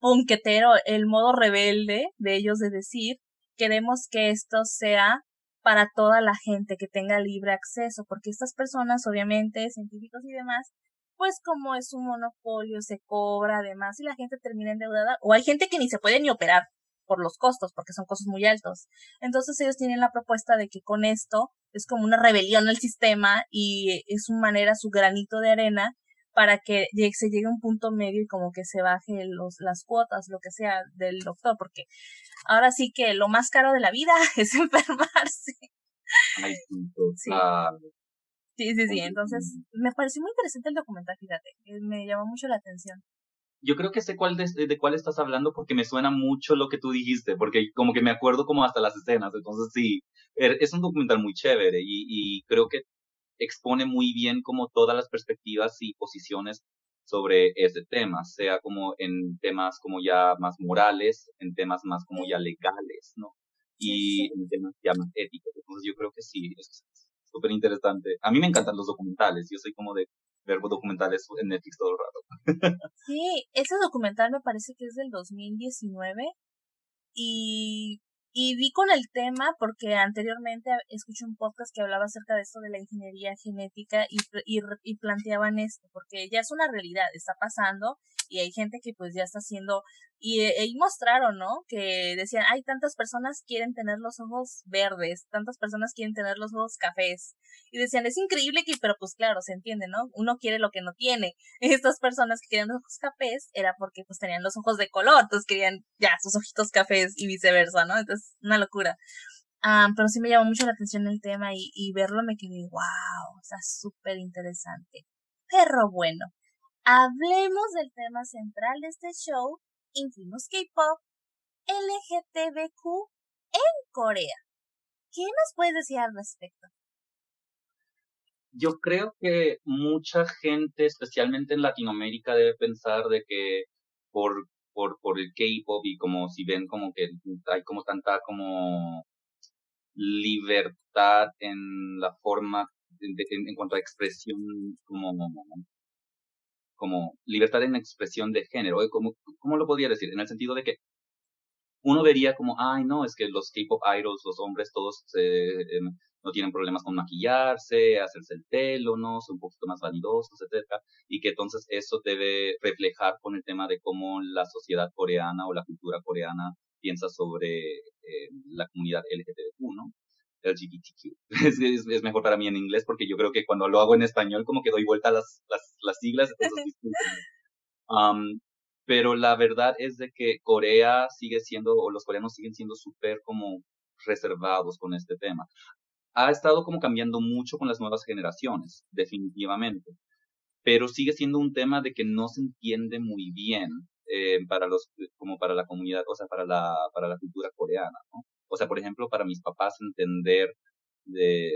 punquetero, el modo rebelde de ellos de decir, queremos que esto sea para toda la gente que tenga libre acceso, porque estas personas, obviamente, científicos y demás, pues como es un monopolio, se cobra además y la gente termina endeudada, o hay gente que ni se puede ni operar por los costos, porque son costos muy altos. Entonces ellos tienen la propuesta de que con esto es como una rebelión al sistema y es su manera, su granito de arena para que se llegue a un punto medio y como que se baje los, las cuotas, lo que sea del doctor, porque ahora sí que lo más caro de la vida *laughs* es enfermarse. Ay, sí. sí, sí, sí. Entonces, me pareció muy interesante el documental, fíjate. Eh, me llamó mucho la atención. Yo creo que sé cuál de, de, cuál estás hablando porque me suena mucho lo que tú dijiste, porque como que me acuerdo como hasta las escenas. Entonces, sí, er, es un documental muy chévere y, y creo que expone muy bien como todas las perspectivas y posiciones sobre ese tema, sea como en temas como ya más morales, en temas más como ya legales, ¿no? Y en temas ya más éticos. Entonces yo creo que sí, es súper interesante. A mí me encantan los documentales, yo soy como de ver documentales en Netflix todo el rato. *laughs* sí, ese documental me parece que es del 2019 y y vi con el tema porque anteriormente escuché un podcast que hablaba acerca de esto de la ingeniería genética y, y, y, planteaban esto, porque ya es una realidad, está pasando y hay gente que pues ya está haciendo, y, eh, y mostraron, ¿no? Que decían, hay tantas personas quieren tener los ojos verdes, tantas personas quieren tener los ojos cafés, y decían, es increíble que, pero pues claro, se entiende, ¿no? Uno quiere lo que no tiene. *laughs* Estas personas que querían los ojos cafés era porque pues tenían los ojos de color, entonces querían ya sus ojitos cafés y viceversa, ¿no? Entonces, una locura. Pero sí me llamó mucho la atención el tema y, verlo me quedé, wow, sea, súper interesante. Pero bueno, hablemos del tema central de este show, Infamous K-Pop, LGTBQ en Corea. ¿Qué nos puedes decir al respecto? Yo creo que mucha gente, especialmente en Latinoamérica, debe pensar de que por, por, por el K-pop y como si ven como que hay como tanta como libertad en la forma en, cuanto a expresión como como libertad en expresión de género. como ¿Cómo lo podría decir? En el sentido de que uno vería como, ay, no, es que los K-pop idols, los hombres, todos em, no tienen problemas con maquillarse, hacerse el pelo, ¿no? Son un poquito más validosos, etcétera, y que entonces eso debe reflejar con el tema de cómo la sociedad coreana o la cultura coreana piensa sobre eh, la comunidad LGTBQ, ¿no? LGBTQ. *laughs* Es, es, mejor para mí en inglés porque yo creo que cuando lo hago en español como que doy vuelta a las, las, las siglas. um, *laughs* pero la verdad es de que Corea sigue siendo, o los coreanos siguen siendo súper como reservados con este tema. Ha estado como cambiando mucho con las nuevas generaciones, definitivamente, pero sigue siendo un tema de que no se entiende muy bien eh, para los, como para la comunidad, o sea, para la, para la cultura coreana, ¿no? O sea, por ejemplo, para mis papás entender de,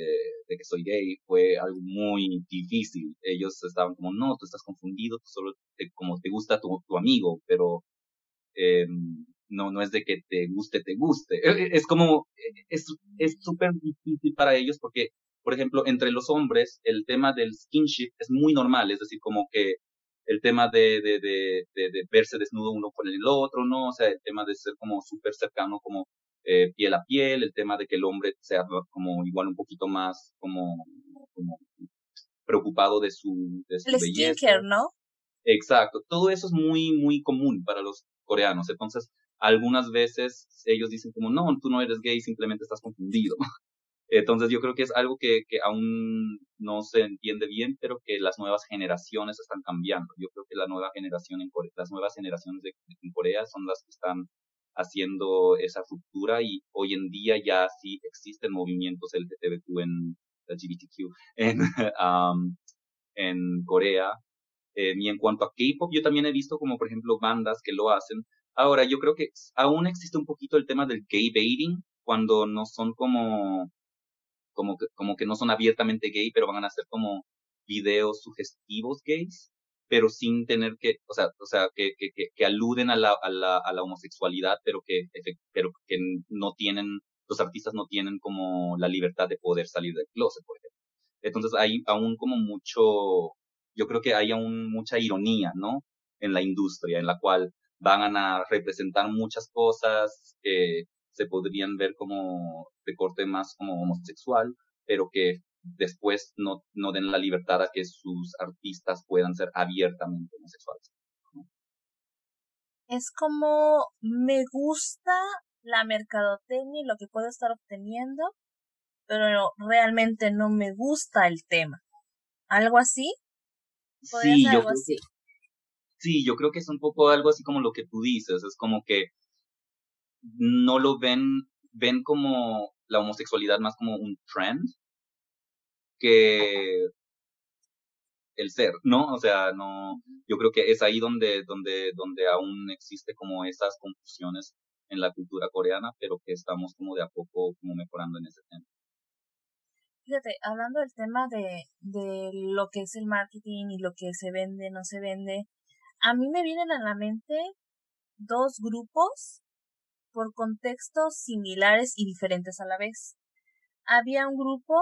que soy gay fue algo muy difícil. Ellos estaban como, no, tú estás confundido, solo te, como te gusta tu, amigo, pero eh, no, no es de que te guste, te guste. E, e, es como, es súper difícil para ellos porque, por ejemplo, entre los hombres, el tema del skinship es muy normal, es decir, como que el tema de, de, de, de, verse desnudo uno con el otro, ¿no? O sea, el tema de ser como súper cercano, como eh, piel a piel, el tema de que el hombre sea como igual un poquito más como, como preocupado de su, de su el belleza. ¿no? Exacto, todo eso es muy, muy común para los coreanos. Entonces, algunas veces ellos dicen como, no, tú no eres gay, simplemente estás confundido. *laughs* Entonces yo creo que es algo que, que aún no se entiende bien, pero que las nuevas generaciones están cambiando. Yo creo que la nueva generación en Corea, las nuevas generaciones de, en Corea son las que están haciendo esa ruptura y hoy en día ya sí existen movimientos LGBTQ en LGBTQ *laughs* en, um, en Corea. Eh, y en cuanto a K-pop, yo también he visto como por ejemplo bandas que lo hacen. Ahora, yo creo que aún existe un poquito el tema del gay baiting, cuando no son como, como que, como que no son abiertamente gay, pero van a hacer como videos sugestivos gays pero sin tener que, o sea, o sea, que, que, que, aluden a la, a, la, a la homosexualidad, pero que, pero que no tienen, los artistas no tienen como la libertad de poder salir del closet, por ejemplo. Entonces hay aún como mucho, yo creo que hay aún mucha ironía, ¿no? En la industria, en la cual van a representar muchas cosas que se podrían ver como de corte más como homosexual, pero que después no, no den la libertad a que sus artistas puedan ser abiertamente homosexuales. Es como me gusta la mercadotecnia y lo que puedo estar obteniendo, pero realmente no me gusta el tema. ¿Algo así? Sí, yo creo Que, sí, yo creo que es un poco algo así como lo que tú dices, es como que no lo ven, ven como la homosexualidad más como un trend que el ser, ¿no? O sea, no, yo creo que es ahí donde, donde, donde aún existe como esas confusiones en la cultura coreana, pero que estamos como de a poco como mejorando en ese tema. Fíjate, hablando del tema de, de lo que es el marketing y lo que se vende, no se vende, a mí me vienen a la mente dos grupos por contextos similares y diferentes a la vez. Había un grupo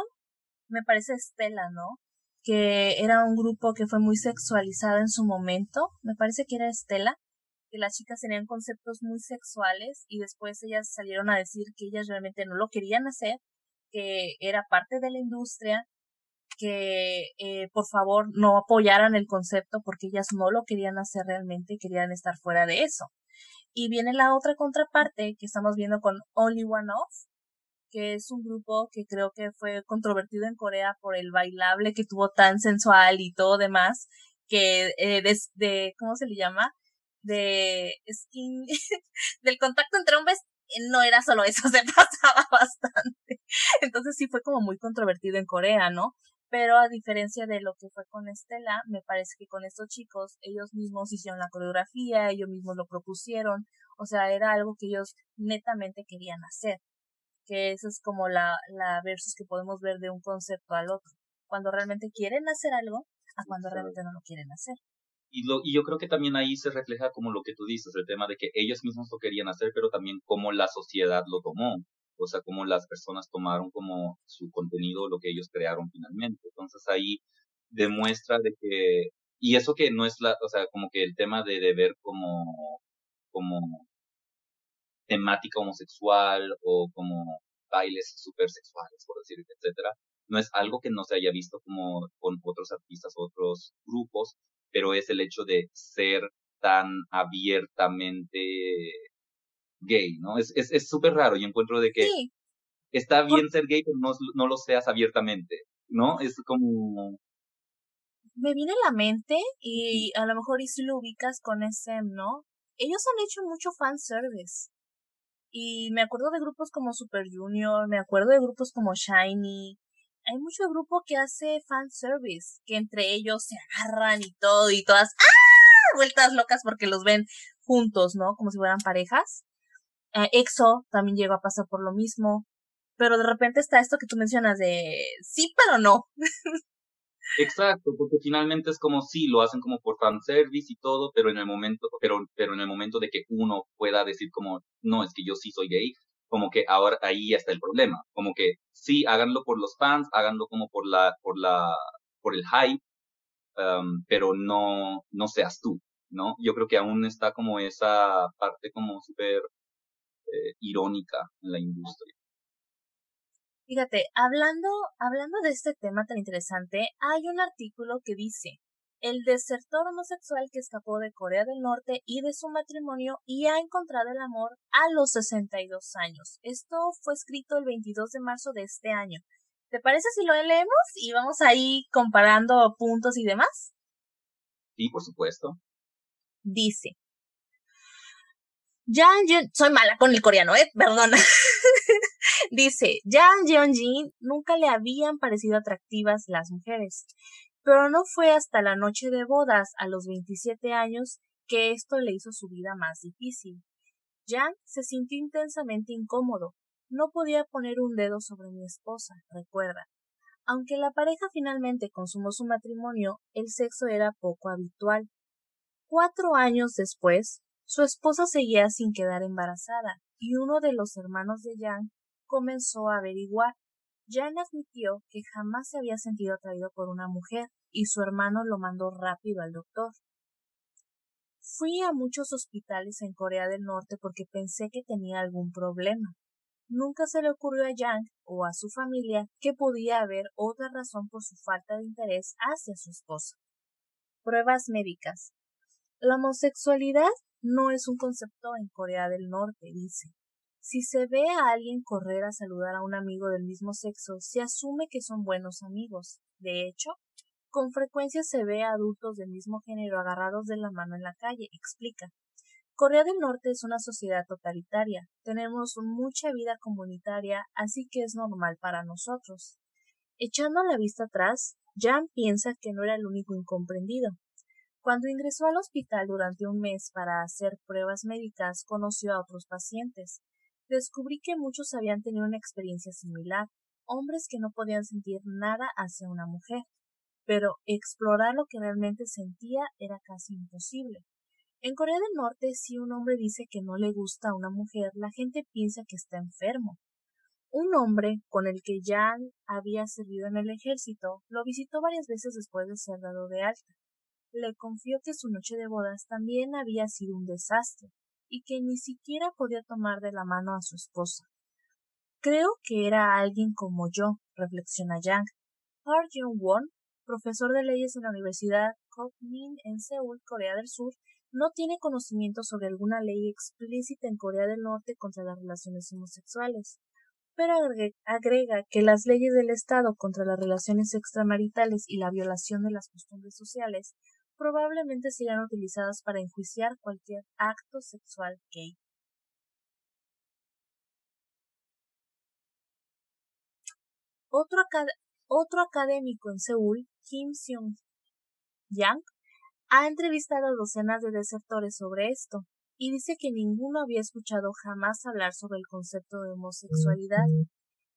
me parece Estela, ¿no? Que era un grupo que fue muy sexualizado en su momento, me parece que era Estela, que las chicas tenían conceptos muy sexuales y después ellas salieron a decir que ellas realmente no lo querían hacer, que era parte de la industria, que eh, por favor no apoyaran el concepto porque ellas no lo querían hacer realmente, querían estar fuera de eso. Y viene la otra contraparte que estamos viendo con Only One Off, que es un grupo que creo que fue controvertido en Corea por el bailable que tuvo tan sensual y todo demás, que eh, de, ¿cómo se le llama? De skin, *laughs* del contacto entre hombres, eh, no era solo eso, *laughs* se pasaba bastante. Entonces sí fue como muy controvertido en Corea, ¿no? Pero a diferencia de lo que fue con Estela, me parece que con estos chicos, ellos mismos hicieron la coreografía, ellos mismos lo propusieron, o sea, era algo que ellos netamente querían hacer que esa es como la, la versus que podemos ver de un concepto al otro. Cuando realmente quieren hacer algo, a cuando realmente no lo quieren hacer. y, lo, y yo creo que también ahí se refleja como lo que tú dices, el tema de que ellos mismos lo querían hacer, pero también cómo la sociedad lo tomó, o sea, cómo las personas tomaron como su contenido, lo que ellos crearon finalmente. Entonces ahí demuestra de que, y eso que no es la, o sea, como que el tema de, de ver como, como temática homosexual o como bailes super sexuales, por decir, etcétera, no es algo que no se haya visto como con otros artistas, otros grupos, pero es el hecho de ser tan abiertamente gay, ¿no? Es es súper raro y encuentro de que está bien ser gay, pero no, no lo seas abiertamente, ¿no? Es como... Me viene a la mente y a lo mejor y si lo ubicas con SM, ¿no? Ellos han hecho mucho fanservice. Y me acuerdo de grupos como Super Junior, me acuerdo de grupos como Shiny, hay mucho grupo que hace fanservice, que entre ellos se agarran y todo, y todas, ¡ah! Vueltas locas porque los ven juntos, ¿no? Como si fueran parejas. Eh, EXO también llegó a pasar por lo mismo. Pero de repente está esto que tú mencionas de sí, pero no. *laughs* Exacto, porque finalmente es como sí, lo hacen como por fanservice y todo, pero en el momento, pero, pero en el momento de que uno pueda decir como, no, es que yo sí soy gay, como que ahora ahí está el problema, como que sí, háganlo por los fans, háganlo como por la, por la, por el hype, um, pero no, no seas tú, ¿no? Yo creo que aún está como esa parte como súper eh, irónica en la industria. Fíjate, hablando, hablando de este tema tan interesante, hay un artículo que dice, el desertor homosexual que escapó de Corea del Norte y de su matrimonio y ha encontrado el amor a los 62 años. Esto fue escrito el 22 de marzo de este año. ¿Te parece si lo leemos y vamos ahí comparando puntos y demás? Sí, por supuesto. Dice. Jan soy mala con el coreano, eh, perdona. Dice, Jan Jeonjin nunca le habían parecido atractivas las mujeres. Pero no fue hasta la noche de bodas, a los 27 años, que esto le hizo su vida más difícil. Jan se sintió intensamente incómodo. No podía poner un dedo sobre mi esposa, recuerda. Aunque la pareja finalmente consumó su matrimonio, el sexo era poco habitual. Cuatro años después, su esposa seguía sin quedar embarazada, y uno de los hermanos de Jan comenzó a averiguar. Jan admitió que jamás se había sentido atraído por una mujer y su hermano lo mandó rápido al doctor. Fui a muchos hospitales en Corea del Norte porque pensé que tenía algún problema. Nunca se le ocurrió a Yang o a su familia que podía haber otra razón por su falta de interés hacia su esposa. Pruebas médicas. La homosexualidad no es un concepto en Corea del Norte, dice. Si se ve a alguien correr a saludar a un amigo del mismo sexo, se asume que son buenos amigos. De hecho, con frecuencia se ve a adultos del mismo género agarrados de la mano en la calle, explica. Corea del Norte es una sociedad totalitaria. Tenemos mucha vida comunitaria, así que es normal para nosotros. Echando la vista atrás, Jan piensa que no era el único incomprendido. Cuando ingresó al hospital durante un mes para hacer pruebas médicas, conoció a otros pacientes descubrí que muchos habían tenido una experiencia similar, hombres que no podían sentir nada hacia una mujer, pero explorar lo que realmente sentía era casi imposible. En Corea del Norte, si un hombre dice que no le gusta a una mujer, la gente piensa que está enfermo. Un hombre con el que ya había servido en el ejército lo visitó varias veces después de ser dado de alta. Le confió que su noche de bodas también había sido un desastre, y que ni siquiera podía tomar de la mano a su esposa. Creo que era alguien como yo, reflexiona Yang. Park Jung-won, profesor de leyes en la Universidad Kookmin en Seúl, Corea del Sur, no tiene conocimiento sobre alguna ley explícita en Corea del Norte contra las relaciones homosexuales, pero agrega que las leyes del Estado contra las relaciones extramaritales y la violación de las costumbres sociales probablemente serán utilizadas para enjuiciar cualquier acto sexual gay. Otro, otro académico en Seúl, Kim Seung-yang, ha entrevistado a docenas de desertores sobre esto y dice que ninguno había escuchado jamás hablar sobre el concepto de homosexualidad.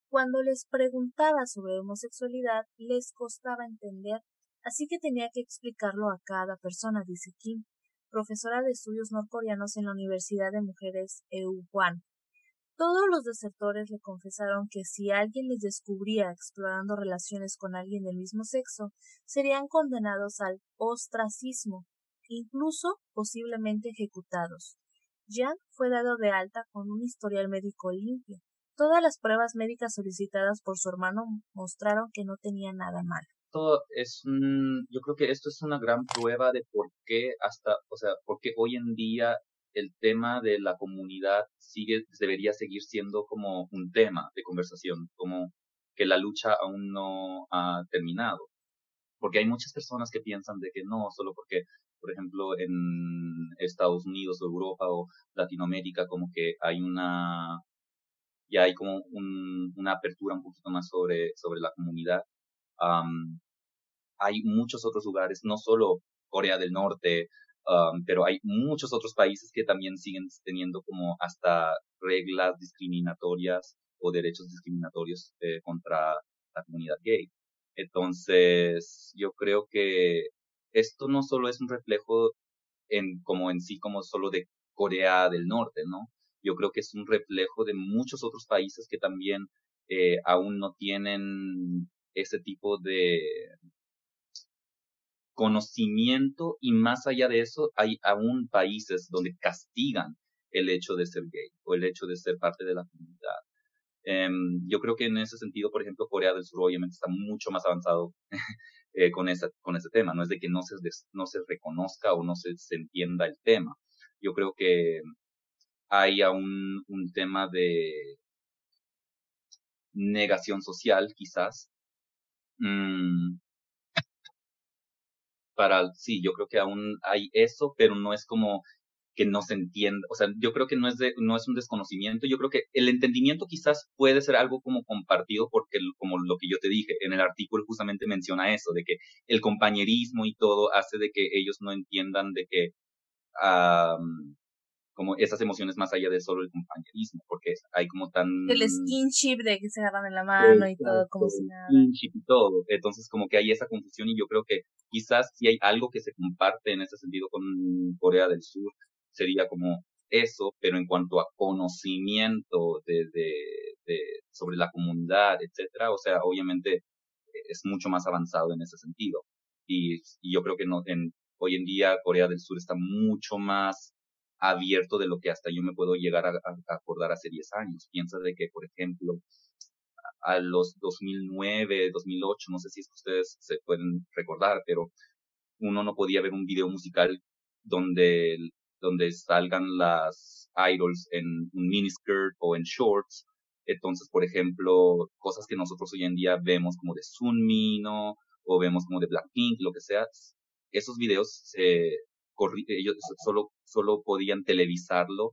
Cuando les preguntaba sobre homosexualidad, les costaba entender así que tenía que explicarlo a cada persona, dice Kim, profesora de estudios norcoreanos en la Universidad de Mujeres EUWAN. Todos los desertores le confesaron que si alguien les descubría explorando relaciones con alguien del mismo sexo, serían condenados al ostracismo, incluso posiblemente ejecutados. Jan fue dado de alta con un historial médico limpio. Todas las pruebas médicas solicitadas por su hermano mostraron que no tenía nada mal. Todo es un, yo creo que esto es una gran prueba de por qué hasta, o sea, por qué hoy en día el tema de la comunidad sigue, debería seguir siendo como un tema de conversación, como que la lucha aún no ha terminado. Porque hay muchas personas que piensan de que no, solo porque, por ejemplo, en Estados Unidos o Europa o Latinoamérica, como que hay una, ya hay como un, una apertura un poquito más sobre, sobre la comunidad. Hay muchos otros lugares, no solo Corea del Norte, Um, pero hay muchos otros países que también siguen teniendo como hasta reglas discriminatorias o derechos discriminatorios eh, contra la comunidad gay. Entonces, yo creo que esto no solo es un reflejo en como en sí como solo de Corea del Norte, ¿no? Yo creo que es un reflejo de muchos otros países que también eh, aún no tienen ese tipo de, conocimiento y más allá de eso hay aún países donde castigan el hecho de ser gay o el hecho de ser parte de la comunidad. Em, yo creo que en ese sentido, por ejemplo, Corea del Sur obviamente está mucho más avanzado *laughs* eh, con, esa, con ese tema. No es de que no se, no se reconozca o no se, entienda el tema. Yo creo que hay aún un tema de negación social, quizás, mm, para, sí, yo creo que aún hay eso, pero no es como que no se entienda, o sea, yo creo que no es de, no es un desconocimiento, yo creo que el entendimiento quizás puede ser algo como compartido porque como lo que yo te dije, en el artículo justamente menciona eso, de que el compañerismo y todo hace de que ellos no entiendan de que como esas emociones más allá de solo el compañerismo, porque hay como tan... El skinship de que se agarran en la mano y todo, como si nada. Skinship y todo, entonces como que hay esa confusión y yo creo que quizás si hay algo que se comparte en ese sentido con Corea del Sur, sería como eso, pero en cuanto a conocimiento de, de, de sobre la comunidad, etcétera, o sea, obviamente es mucho más avanzado en ese sentido. Y, y yo creo que no, en, hoy en día Corea del Sur está mucho más abierto de lo que hasta yo me puedo llegar a, acordar hace 10 años. Piensa de que, por ejemplo, a los 2009, 2008, no sé si es que ustedes se pueden recordar, pero uno no podía ver un video musical donde, donde salgan las idols en un miniskirt o en shorts. Entonces, por ejemplo, cosas que nosotros hoy en día vemos como de Sunmi, ¿no? O vemos como de Blackpink, lo que sea. Esos videos se, ellos solo, solo podían televisarlo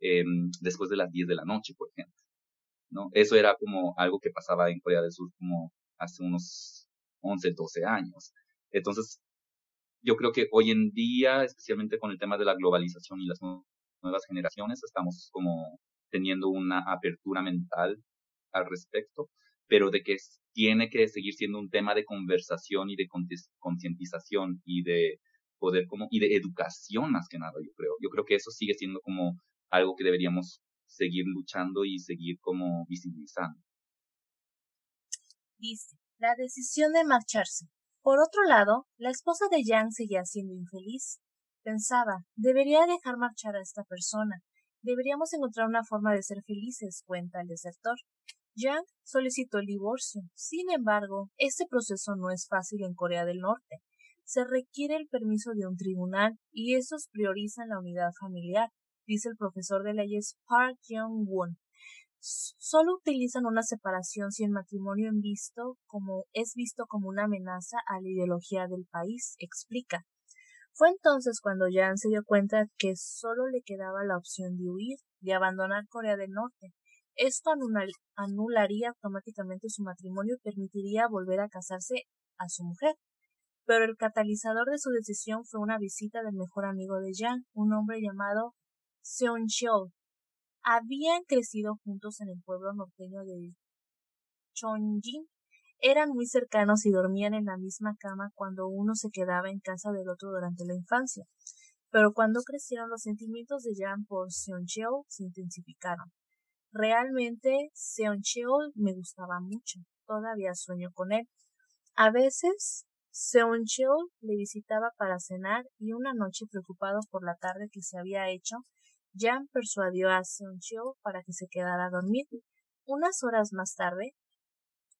eh, después de las 10 de la noche, por ejemplo. ¿no? Eso era como algo que pasaba en Corea del Sur como hace unos 11, 12 años. Entonces, yo creo que hoy en día, especialmente con el tema de la globalización y las nuevas generaciones, estamos como teniendo una apertura mental al respecto, pero de que tiene que seguir siendo un tema de conversación y de concientización y de y de educación más que nada, yo creo. Yo creo que eso sigue siendo como algo que deberíamos seguir luchando y seguir como visibilizando. Dice, la decisión de marcharse. Por otro lado, la esposa de Yang seguía siendo infeliz. Pensaba, debería dejar marchar a esta persona. Deberíamos encontrar una forma de ser felices, cuenta el desertor. Yang solicitó el divorcio. Sin embargo, este proceso no es fácil en Corea del Norte se requiere el permiso de un tribunal y estos priorizan la unidad familiar, dice el profesor de leyes Park Young-won. Solo utilizan una separación si el matrimonio en visto como es visto como una amenaza a la ideología del país, explica. Fue entonces cuando Jan se dio cuenta que solo le quedaba la opción de huir, de abandonar Corea del Norte. Esto anularía automáticamente su matrimonio y permitiría volver a casarse a su mujer pero el catalizador de su decisión fue una visita del mejor amigo de Yang, un hombre llamado Seon Cheol. Habían crecido juntos en el pueblo norteño de Chongjin Eran muy cercanos y dormían en la misma cama cuando uno se quedaba en casa del otro durante la infancia. Pero cuando crecieron los sentimientos de Jan por Seoncheol se intensificaron. Realmente Seoncheol me gustaba mucho. Todavía sueño con él. A veces Seoncheol le visitaba para cenar y una noche preocupado por la tarde que se había hecho, Jan persuadió a Seoncheol para que se quedara a dormir. Unas horas más tarde,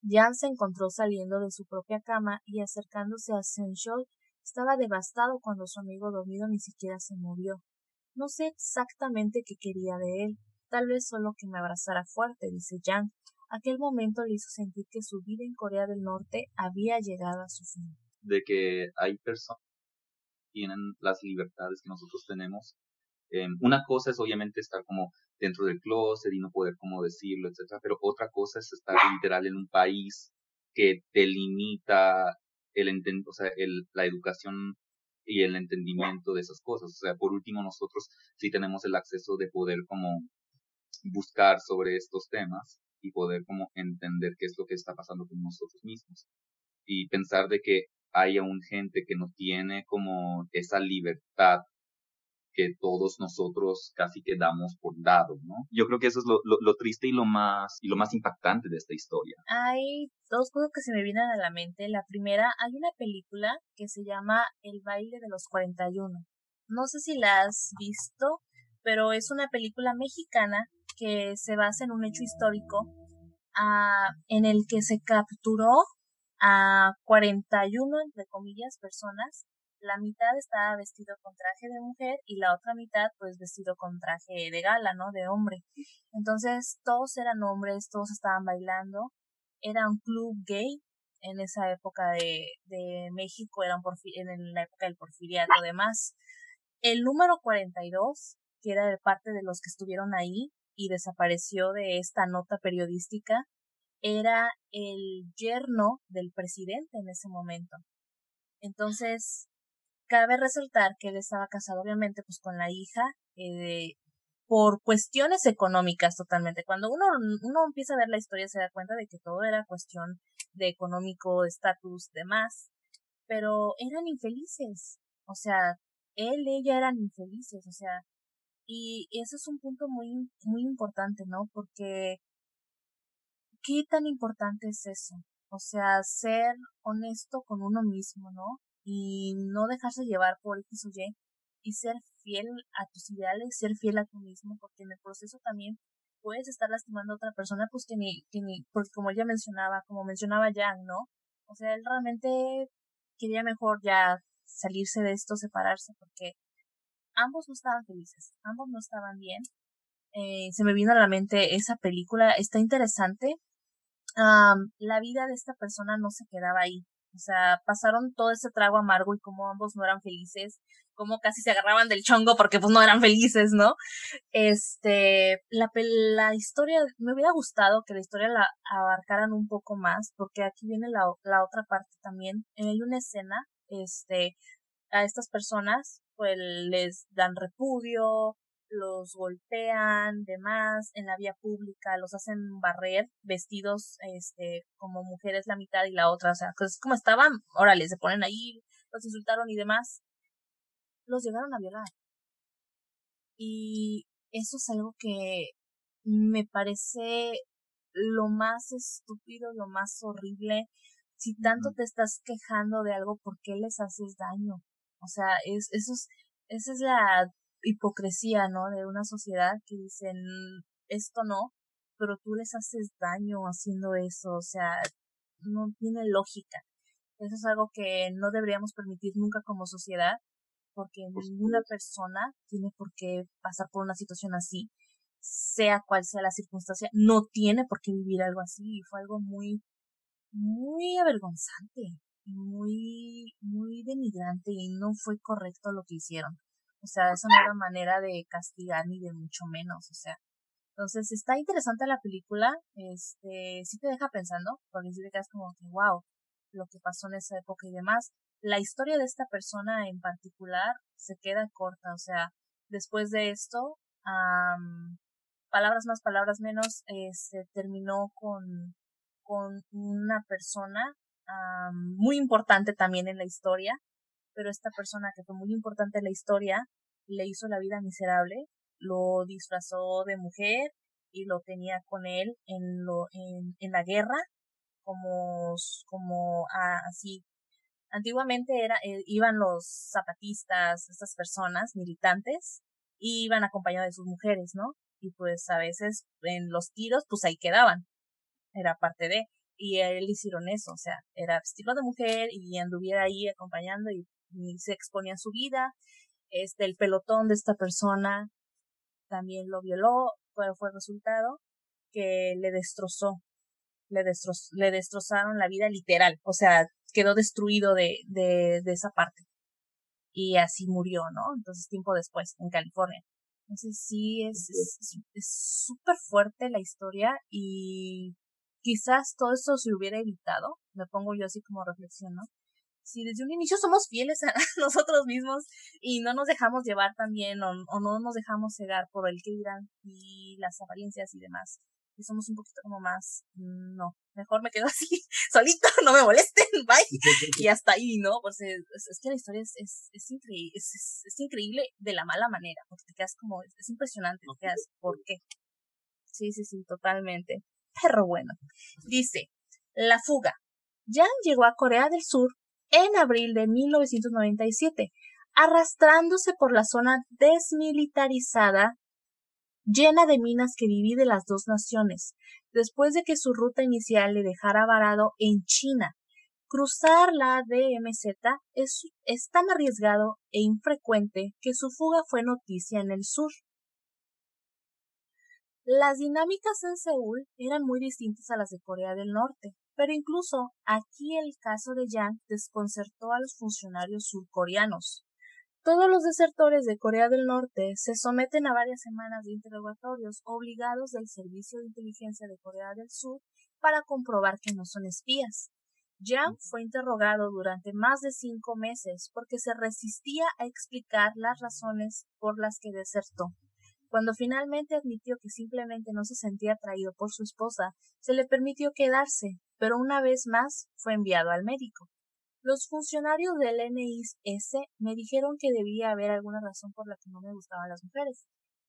Jan se encontró saliendo de su propia cama y acercándose a Seoncheol estaba devastado cuando su amigo dormido ni siquiera se movió. No sé exactamente qué quería de él, tal vez solo que me abrazara fuerte, dice Jan. Aquel momento le hizo sentir que su vida en Corea del Norte había llegado a su fin. De que hay personas que tienen las libertades que nosotros tenemos. Eh, una cosa es obviamente estar como dentro del closet y no poder como decirlo, etcétera, pero otra cosa es estar literal en un país que te limita el, o sea, la educación y el entendimiento de esas cosas. O sea, por último, nosotros sí tenemos el acceso de poder como buscar sobre estos temas y poder como entender qué es lo que está pasando con nosotros mismos. Y pensar de que haya un gente que no tiene como esa libertad que todos nosotros casi quedamos por dado, ¿no? Yo creo que eso es lo, lo, triste y lo más y lo más impactante de esta historia. Hay dos cosas que se me vienen a la mente. La primera, hay una película que se llama El baile de los 41. No sé si la has visto, pero es una película mexicana que se basa en un hecho histórico uh, en el que se capturó a 41, entre comillas, personas la mitad estaba vestido con traje de mujer y la otra mitad pues vestido con traje de gala, ¿no? De hombre. Entonces todos eran hombres, todos estaban bailando. Era un club gay en esa época de, de México, era en la época del porfiriato además. El número 42, que era de parte de los que estuvieron ahí y desapareció de esta nota periodística, era el yerno del presidente en ese momento. Entonces, Cabe resaltar que él estaba casado obviamente pues con la hija eh, por cuestiones económicas totalmente. Cuando uno, uno empieza a ver la historia se da cuenta de que todo era cuestión de económico, estatus, demás, pero eran infelices. O sea, él, ella eran infelices, o sea, y eso es un punto muy, muy importante, ¿no? Porque, ¿qué tan importante es eso? O sea, ser honesto con uno mismo, ¿no? y no dejarse llevar por X o Y y ser fiel a tus ideales, ser fiel a tu mismo, porque en el proceso también puedes estar lastimando a otra persona, pues que ni, que ni, porque como ella mencionaba, como mencionaba Jan, ¿no? O sea, él realmente quería mejor ya salirse de esto, separarse, porque ambos no estaban felices, ambos no estaban bien. Eh, se me vino a la mente esa película, está interesante. La vida de esta persona no se quedaba ahí, o sea, pasaron todo ese trago amargo y como ambos no eran felices, como casi se agarraban del chongo porque pues no eran felices, ¿no? Este, la, la historia, me hubiera gustado que la historia la abarcaran un poco más, porque aquí viene la, la otra parte también. Hay una escena, este, a estas personas, pues les dan repudio, los golpean, demás, en la vía pública, los hacen barrer vestidos, este, como mujeres la mitad y la otra, o sea, pues como estaban, órale, se ponen ahí, los insultaron y demás, los llegaron a violar. Y eso es algo que me parece lo más estúpido, lo más horrible. Si tanto te estás quejando de algo, ¿por qué les haces daño? O sea, es, eso es, esa es la hipocresía, ¿no? De una sociedad que dicen esto no, pero tú les haces daño haciendo eso, o sea, no tiene lógica. Eso es algo que no deberíamos permitir nunca como sociedad, porque ninguna persona tiene por qué pasar por una situación así, sea cual sea la circunstancia, no tiene por qué vivir algo así, y fue algo muy, muy avergonzante, muy, muy denigrante, y no fue correcto lo que hicieron. O sea, eso no era manera de castigar ni de mucho menos, o sea. Entonces, está interesante la película, este, sí te deja pensando, porque sí te quedas como que, wow, lo que pasó en esa época y demás. La historia de esta persona en particular se queda corta, o sea, después de esto, palabras más, palabras menos, este, terminó con, con una persona muy importante también en la historia, pero esta persona que fue muy importante en la historia le hizo la vida miserable, lo disfrazó de mujer y lo tenía con él en lo en, en la guerra como como así. Antiguamente era eh, iban los zapatistas estas personas militantes y iban acompañados de sus mujeres no y pues a veces en los tiros pues ahí quedaban. Era parte de y él hicieron eso o sea era estilo de mujer y anduviera ahí acompañando y, y se exponía su vida este el pelotón de esta persona también lo violó pero fue el resultado que le destrozó, le, le destrozaron la vida literal, o sea, quedó destruido de, de, de esa parte. Y así murió, ¿no? Entonces, tiempo después, en California. Entonces, sí, es súper es, fuerte la historia y quizás todo esto se hubiera evitado, me pongo yo así como reflexión, ¿no? Si desde un inicio somos fieles a *laughs* nosotros mismos y no nos dejamos llevar también o, no nos dejamos cegar por el que dirán y las apariencias y demás, y somos un poquito como más, mm, no, mejor me quedo *laughs* así, solito, no me molesten, *laughs* bye, y hasta ahí, ¿no? Pues es, es que la historia es, es, es, increíble, es, es, increíble de la mala manera, porque te quedas como, es impresionante, te quedas, ¿por qué? Sí, sí, sí, totalmente. Pero bueno, dice, la fuga. Jan llegó a Corea del Sur en abril de 1997, arrastrándose por la zona desmilitarizada llena de minas que divide las dos naciones, después de que su ruta inicial le dejara varado en China. Cruzar la DMZ es, es tan arriesgado e infrecuente que su fuga fue noticia en el sur. Las dinámicas en Seúl eran muy distintas a las de Corea del Norte. Pero incluso aquí el caso de Yang desconcertó a los funcionarios surcoreanos. Todos los desertores de Corea del Norte se someten a varias semanas de interrogatorios obligados del Servicio de Inteligencia de Corea del Sur para comprobar que no son espías. Yang fue interrogado durante más de cinco meses porque se resistía a explicar las razones por las que desertó. Cuando finalmente admitió que simplemente no se sentía atraído por su esposa, se le permitió quedarse, pero una vez más fue enviado al médico. Los funcionarios del NIS me dijeron que debía haber alguna razón por la que no me gustaban las mujeres.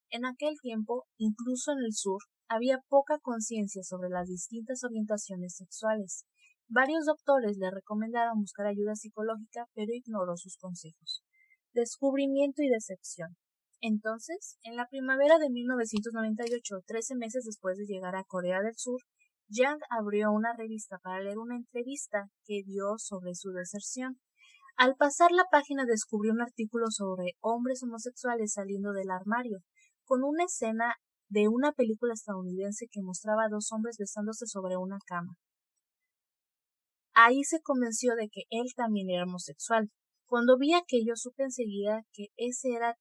En aquel tiempo, incluso en el sur, había poca conciencia sobre las distintas orientaciones sexuales. Varios doctores le recomendaron buscar ayuda psicológica, pero ignoró sus consejos. Descubrimiento y decepción. Entonces, en la primavera de 1998, trece meses después de llegar a Corea del Sur, Yang abrió una revista para leer una entrevista que dio sobre su deserción. Al pasar la página descubrió un artículo sobre hombres homosexuales saliendo del armario, con una escena de una película estadounidense que mostraba a dos hombres besándose sobre una cama. Ahí se convenció de que él también era homosexual. Cuando vi aquello supe enseguida que ese era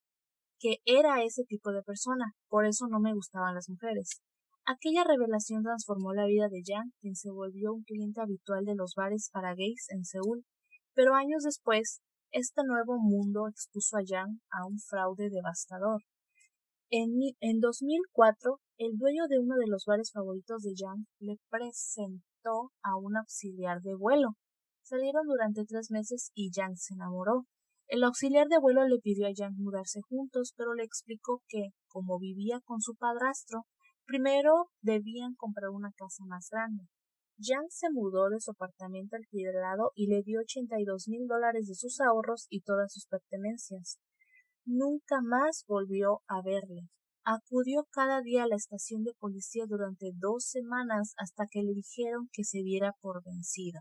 que era ese tipo de persona, por eso no me gustaban las mujeres. Aquella revelación transformó la vida de Yang, quien se volvió un cliente habitual de los bares para gays en Seúl. Pero años después, este nuevo mundo expuso a Yang a un fraude devastador. En, en 2004, el dueño de uno de los bares favoritos de Yang le presentó a un auxiliar de vuelo. Salieron durante tres meses y Yang se enamoró. El auxiliar de vuelo le pidió a Yang mudarse juntos, pero le explicó que, como vivía con su padrastro, Primero debían comprar una casa más grande. Jan se mudó de su apartamento alquilado y le dio ochenta y dos mil dólares de sus ahorros y todas sus pertenencias. Nunca más volvió a verle. Acudió cada día a la estación de policía durante dos semanas hasta que le dijeron que se diera por vencida.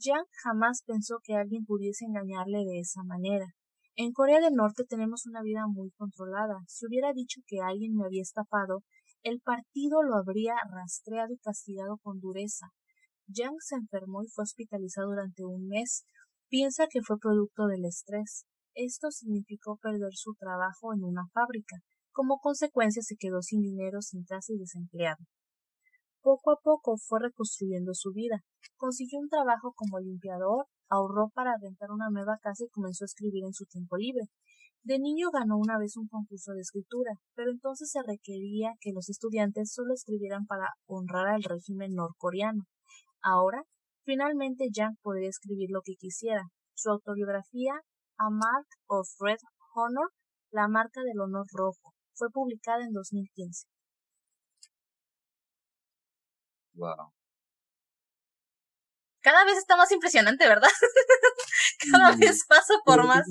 Jan jamás pensó que alguien pudiese engañarle de esa manera. En Corea del Norte tenemos una vida muy controlada. Si hubiera dicho que alguien me había estafado, el partido lo habría rastreado y castigado con dureza. Yang se enfermó y fue hospitalizado durante un mes. Piensa que fue producto del estrés. Esto significó perder su trabajo en una fábrica. Como consecuencia se quedó sin dinero, sin casa y desempleado. Poco a poco fue reconstruyendo su vida. Consiguió un trabajo como limpiador, ahorró para rentar una nueva casa y comenzó a escribir en su tiempo libre. De niño ganó una vez un concurso de escritura, pero entonces se requería que los estudiantes solo escribieran para honrar al régimen norcoreano. Ahora, finalmente Yang podría escribir lo que quisiera. Su autobiografía, A Mark of Red Honor, la marca del honor rojo, fue publicada en 2015. Wow. Cada vez está más impresionante, ¿verdad? *laughs* *laughs* Cada vez paso por más.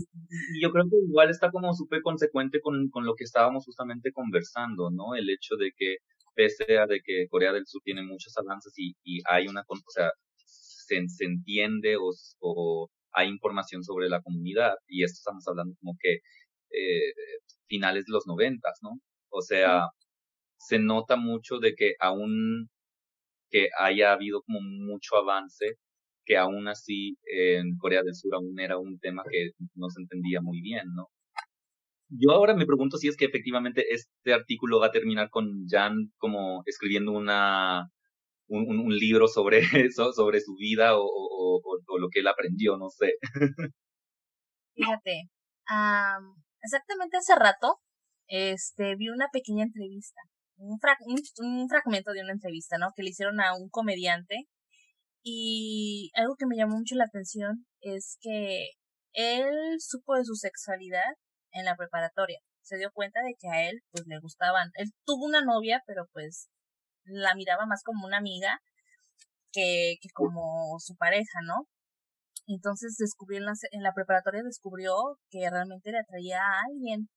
Y yo creo que igual está como súper consecuente con, con lo que estábamos justamente conversando, ¿no? El hecho de que, pese a de que Corea del Sur tiene muchos avances y, y hay una, o sea, se, se entiende o, o, hay información sobre la comunidad, y esto estamos hablando como que eh, finales de los noventas, ¿no? O sea, se nota mucho de que aún que haya habido como mucho avance, que aún así en Corea del Sur aún era un tema que no se entendía muy bien, ¿no? Yo ahora me pregunto si es que efectivamente este artículo va a terminar con Jan como escribiendo una un, un, libro sobre *laughs* sobre su vida o, o, lo que él aprendió, no sé. Fíjate, exactamente hace rato este, vi una pequeña entrevista, un, un, fragmento de una entrevista, ¿no? Que le hicieron a un comediante y algo que me llamó mucho la atención es que él supo de su sexualidad en la preparatoria. Se dio cuenta de que a él pues le gustaban. Él tuvo una novia, pero pues la miraba más como una amiga que, que como su pareja, ¿no? Entonces descubrió en la, en la preparatoria descubrió que realmente le atraía a alguien.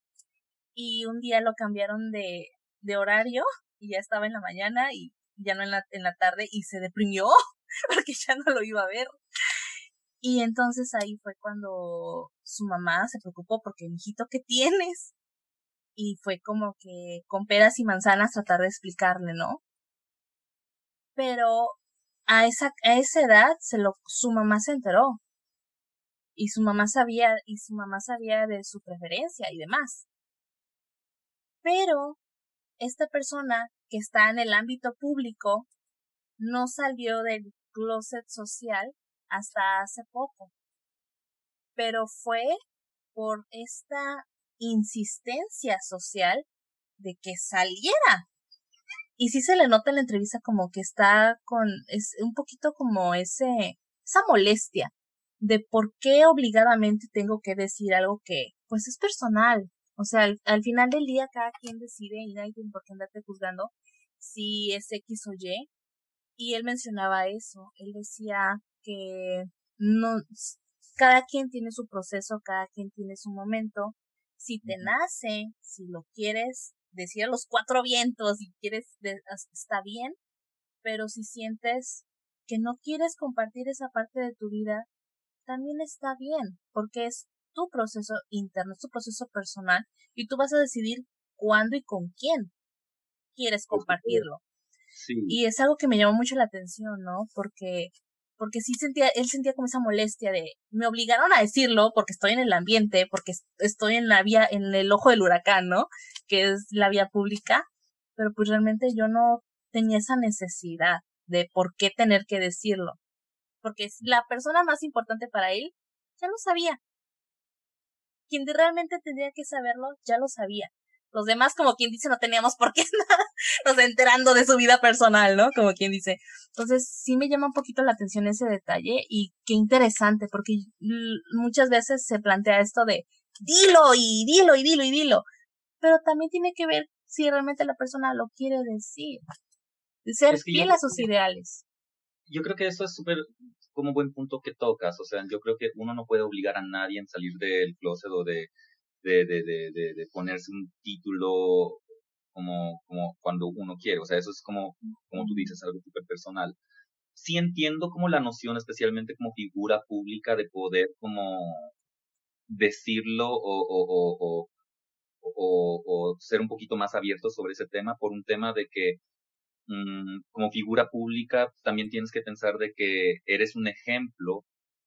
Y un día lo cambiaron de, de horario y ya estaba en la mañana y ya no en la, en la tarde y se deprimió *laughs* porque ya no lo iba a ver. Y entonces ahí fue cuando su mamá se preocupó porque, hijito, ¿qué tienes? Y fue como que con peras y manzanas tratar de explicarle, ¿no? Pero a esa, a esa edad se lo, su mamá se enteró. Y su mamá sabía, y su mamá sabía de su preferencia y demás. Pero esta persona que está en el ámbito público no salió del closet social hasta hace poco. Pero fue por esta insistencia social de que saliera. Y sí se le nota en la entrevista como que está con, es un poquito como ese, esa molestia de por qué obligadamente tengo que decir algo que, pues es personal. O sea, al, final del día cada quien decide y nadie tiene por qué andarte juzgando si es X o Y y él mencionaba eso, él decía que no, cada quien tiene su proceso, cada quien tiene su momento, si te nace, si lo quieres decir a los cuatro vientos, si quieres, está bien, pero si sientes que no quieres compartir esa parte de tu vida, también está bien, porque es tu proceso interno, es tu proceso personal, y tú vas a decidir cuándo y con quién quieres compartirlo. Y es algo que me llamó mucho la atención, ¿no? Porque, porque sí sentía, él sentía como esa molestia de, me obligaron a decirlo porque estoy en el ambiente, porque estoy en la vía, en el ojo del huracán, ¿no? Que es la vía pública, pero pues realmente yo no tenía esa necesidad de por qué tener que decirlo. Porque la persona más importante para él ya lo sabía. Quien realmente tendría que saberlo ya lo sabía. Los demás, como quien dice, no teníamos por qué *laughs* nada, nos enterando de su vida personal, ¿no? Como quien dice. Entonces, sí me llama un poquito la atención ese detalle y qué interesante, porque muchas veces se plantea esto de dilo y dilo y dilo y dilo, pero también tiene que ver si realmente la persona lo quiere decir, de ser fiel a sus ideales. Yo creo que eso es súper como buen punto que tocas, o sea, yo creo que uno no puede obligar a nadie en salir del closet o de de, de, de, de, ponerse un título como, como cuando uno quiere. O sea, eso es como, como tú dices, algo súper personal. Sí entiendo como la noción, especialmente como figura pública, de poder como decirlo o, o, o, o, ser un poquito más abierto sobre ese tema por un tema de que mm, como figura pública también tienes que pensar de que eres un ejemplo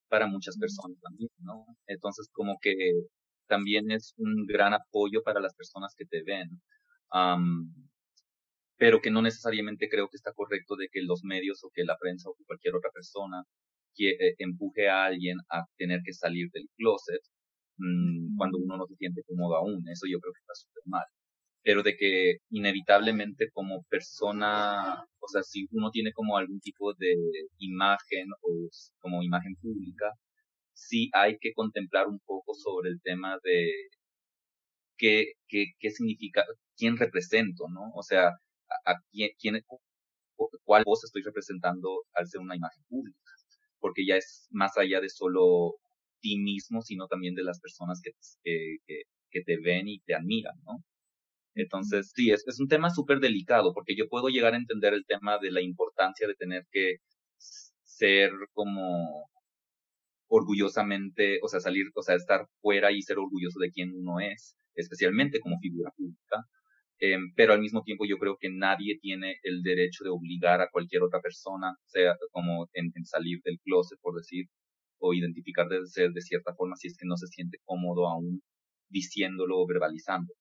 para muchas personas también, ¿no? Entonces como que también es un gran apoyo para las personas que te ven. pero que no necesariamente creo que está correcto de que los medios o que la prensa o que cualquier otra persona que, eh, empuje a alguien a tener que salir del closet, mm, cuando uno no se siente cómodo aún. Eso yo creo que está súper mal. Pero de que inevitablemente como persona, o sea, si uno tiene como algún tipo de imagen o como imagen pública, sí hay que contemplar un poco sobre el tema de qué, qué, qué significa, quién represento, ¿no? O sea, a, quién, quién, cuál voz estoy representando al ser una imagen pública, porque ya es más allá de solo ti mismo, sino también de las personas que, que, que te ven y te admiran, ¿no? Entonces, sí, es, es un tema súper delicado, porque yo puedo llegar a entender el tema de la importancia de tener que ser como orgullosamente, o sea, salir, o sea, estar fuera y ser orgulloso de quién uno es, especialmente como figura pública. Eh, pero al mismo tiempo yo creo que nadie tiene el derecho de obligar a cualquier otra persona, sea como en, salir del closet, por decir, o identificar de ser de cierta forma si es que no se siente cómodo aún diciéndolo o verbalizando.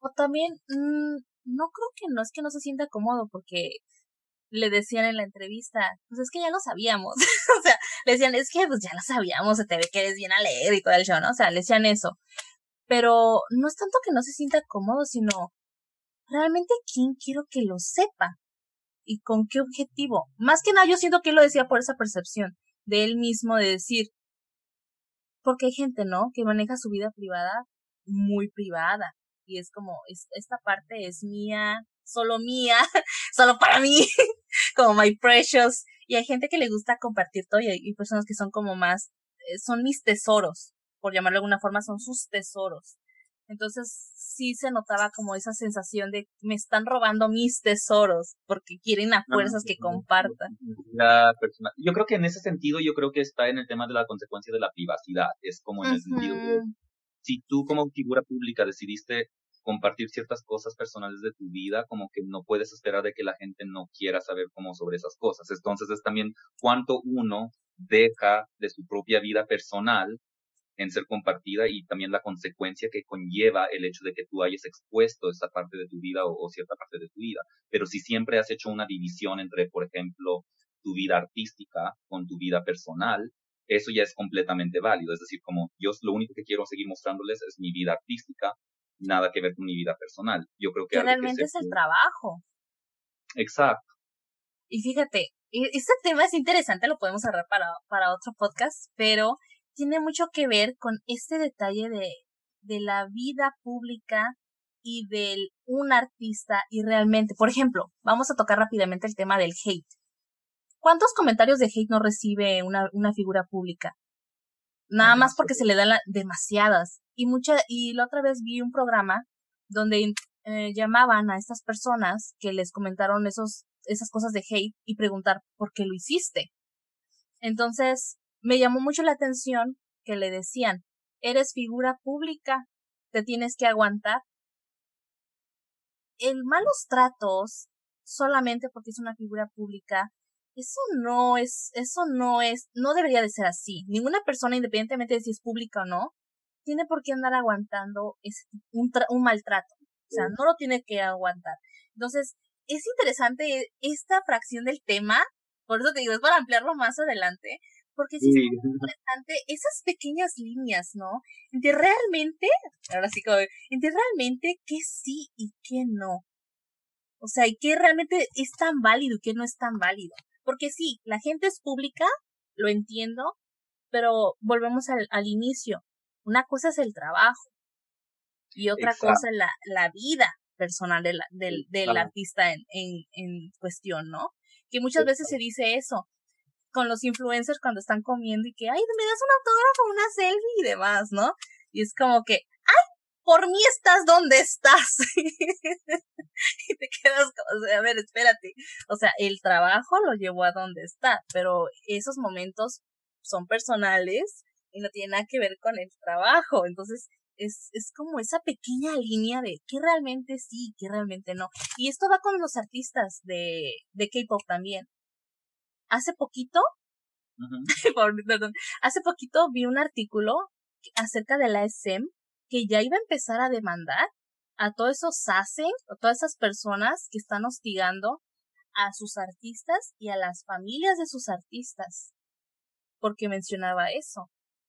O también, mmm, no creo que no es que no se sienta cómodo, porque le decían en la entrevista, pues es que ya lo sabíamos. *laughs* o sea, le decían, es que pues ya lo sabíamos, se te ve que eres bien a leer y todo el show, ¿no? O sea, le decían eso. Pero no es tanto que no se sienta cómodo, sino realmente quién quiero que lo sepa y con qué objetivo. Más que nada, yo siento que él lo decía por esa percepción de él mismo de decir, porque hay gente, ¿no? Que maneja su vida privada muy privada y es como, esta parte es mía, solo mía, *laughs* solo para mí, *laughs* como my precious. Y hay gente que le gusta compartir todo y hay personas que son como más, eh, son mis tesoros, por llamarlo de alguna forma, son sus tesoros. Entonces sí se notaba como esa sensación de me están robando mis tesoros porque quieren a fuerzas que compartan. La persona, yo creo que en ese sentido yo creo que está en el tema de la consecuencia de la privacidad. Es como en el sentido de si tú como figura pública decidiste compartir ciertas cosas personales de tu vida, como que no puedes esperar de que la gente no quiera saber cómo sobre esas cosas. Entonces es también cuánto uno deja de su propia vida personal en ser compartida y también la consecuencia que conlleva el hecho de que tú hayas expuesto esa parte de tu vida o, cierta parte de tu vida. Pero si siempre has hecho una división entre, por ejemplo, tu vida artística con tu vida personal, eso ya es completamente válido. Es decir, como yo lo único que quiero seguir mostrándoles es mi vida artística, nada que ver con mi vida personal. Yo creo que... realmente es el trabajo. Exacto. Y fíjate, e-, este tema es interesante, lo podemos agarrar para, para otro podcast, pero tiene mucho que ver con este detalle de, de la vida pública y del un artista y realmente, por ejemplo, vamos a tocar rápidamente el tema del hate. ¿Cuántos comentarios de hate no recibe una, una figura pública? Nada más porque se le dan demasiadas. Y mucha, y la otra vez vi un programa donde eh, llamaban a estas personas que les comentaron esos, esas cosas de hate y preguntar por qué lo hiciste. Entonces, me llamó mucho la atención que le decían, eres figura pública, te tienes que aguantar. El malos tratos, solamente porque es una figura pública, eso no es, eso no es, no debería de ser así. Ninguna persona, independientemente de si es pública o no, tiene por qué andar aguantando ese, un, un maltrato. O sea, no lo tiene que aguantar. Entonces, es interesante esta fracción del tema, por eso te digo, es para ampliarlo más adelante, porque sí, es muy interesante esas pequeñas líneas, ¿no? Entre realmente, ahora sí como, entre realmente qué sí y qué no. O sea, y qué realmente es tan válido y qué no es tan válido. Porque sí, la gente es pública, lo entiendo, pero volvemos al, al inicio. Una cosa es el trabajo y otra cosa es la, la vida personal de del, del artista en, en, en cuestión, ¿no? Que muchas veces se dice eso con los influencers cuando están comiendo y que, ay, me das un autógrafo, una selfie y demás, ¿no? Y es como que, por mí estás donde estás. *laughs* y te quedas como, a ver, espérate. O sea, el trabajo lo llevó a donde está, pero esos momentos son personales y no tienen nada que ver con el trabajo. Entonces, es, es como esa pequeña línea de qué realmente sí, qué realmente no. Y esto va con los artistas de, de K-pop también. Hace poquito, *laughs* perdón, hace poquito vi un artículo acerca de la SM que ya iba a empezar a demandar a todos esos SASEN o todas esas personas que están hostigando a sus artistas y a las familias de sus artistas. Porque mencionaba eso.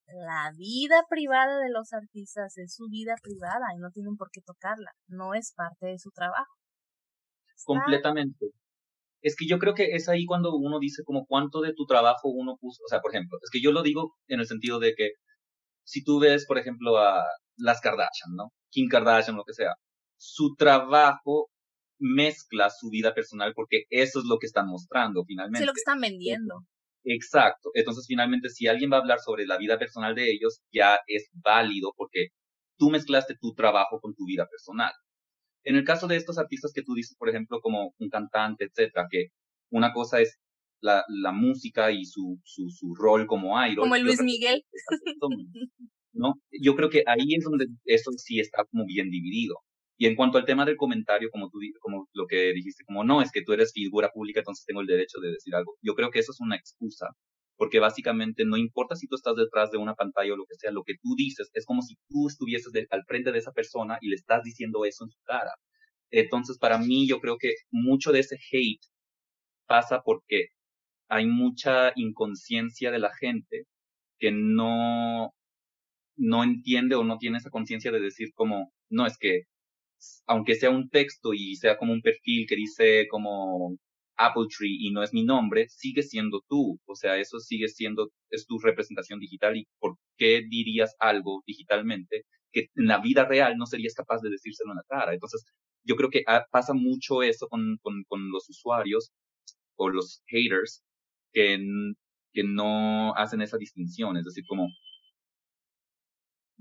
la vida privada de los artistas es su vida privada y no tienen por qué tocarla, no es parte de su trabajo. Completamente. Es que yo creo que es ahí cuando uno dice como cuánto de tu trabajo uno puso, o sea, por ejemplo, es que yo lo digo en el sentido de que si tú ves, por ejemplo, a las Kardashian, ¿no? Kim Kardashian, lo que sea, su trabajo mezcla su vida personal porque eso es lo que están mostrando finalmente. Sí, lo que están vendiendo. Exacto. Entonces, finalmente, si alguien va a hablar sobre la vida personal de ellos, ya es válido porque tú mezclaste tu trabajo con tu vida personal. En el caso de estos artistas que tú dices, por ejemplo, como un cantante, etcétera, que una cosa es la, la música y su, su, su rol como idol. Como Luis Miguel. *laughs* ¿no? Yo creo que ahí es donde eso sí está como bien dividido. Y en cuanto al tema del comentario, como tú, como lo que dijiste, como no, es que tú eres figura pública, entonces tengo el derecho de decir algo. Yo creo que eso es una excusa, porque básicamente no importa si tú estás detrás de una pantalla o lo que sea, lo que tú dices es como si tú estuvieses al frente de esa persona y le estás diciendo eso en su cara. Entonces, para mí, yo creo que mucho de ese hate pasa porque hay mucha inconsciencia de la gente que no, no entiende o no tiene esa conciencia de decir como, no, es que aunque sea un texto y sea como un perfil que dice como Apple Tree y no es mi nombre, sigue siendo tú. O sea, eso sigue siendo, es tu representación digital y por qué dirías algo digitalmente que en la vida real no serías capaz de decírselo en la cara. Entonces, yo creo que pasa mucho eso con, con, con los usuarios o los haters que, que no hacen esa distinción. Es decir, como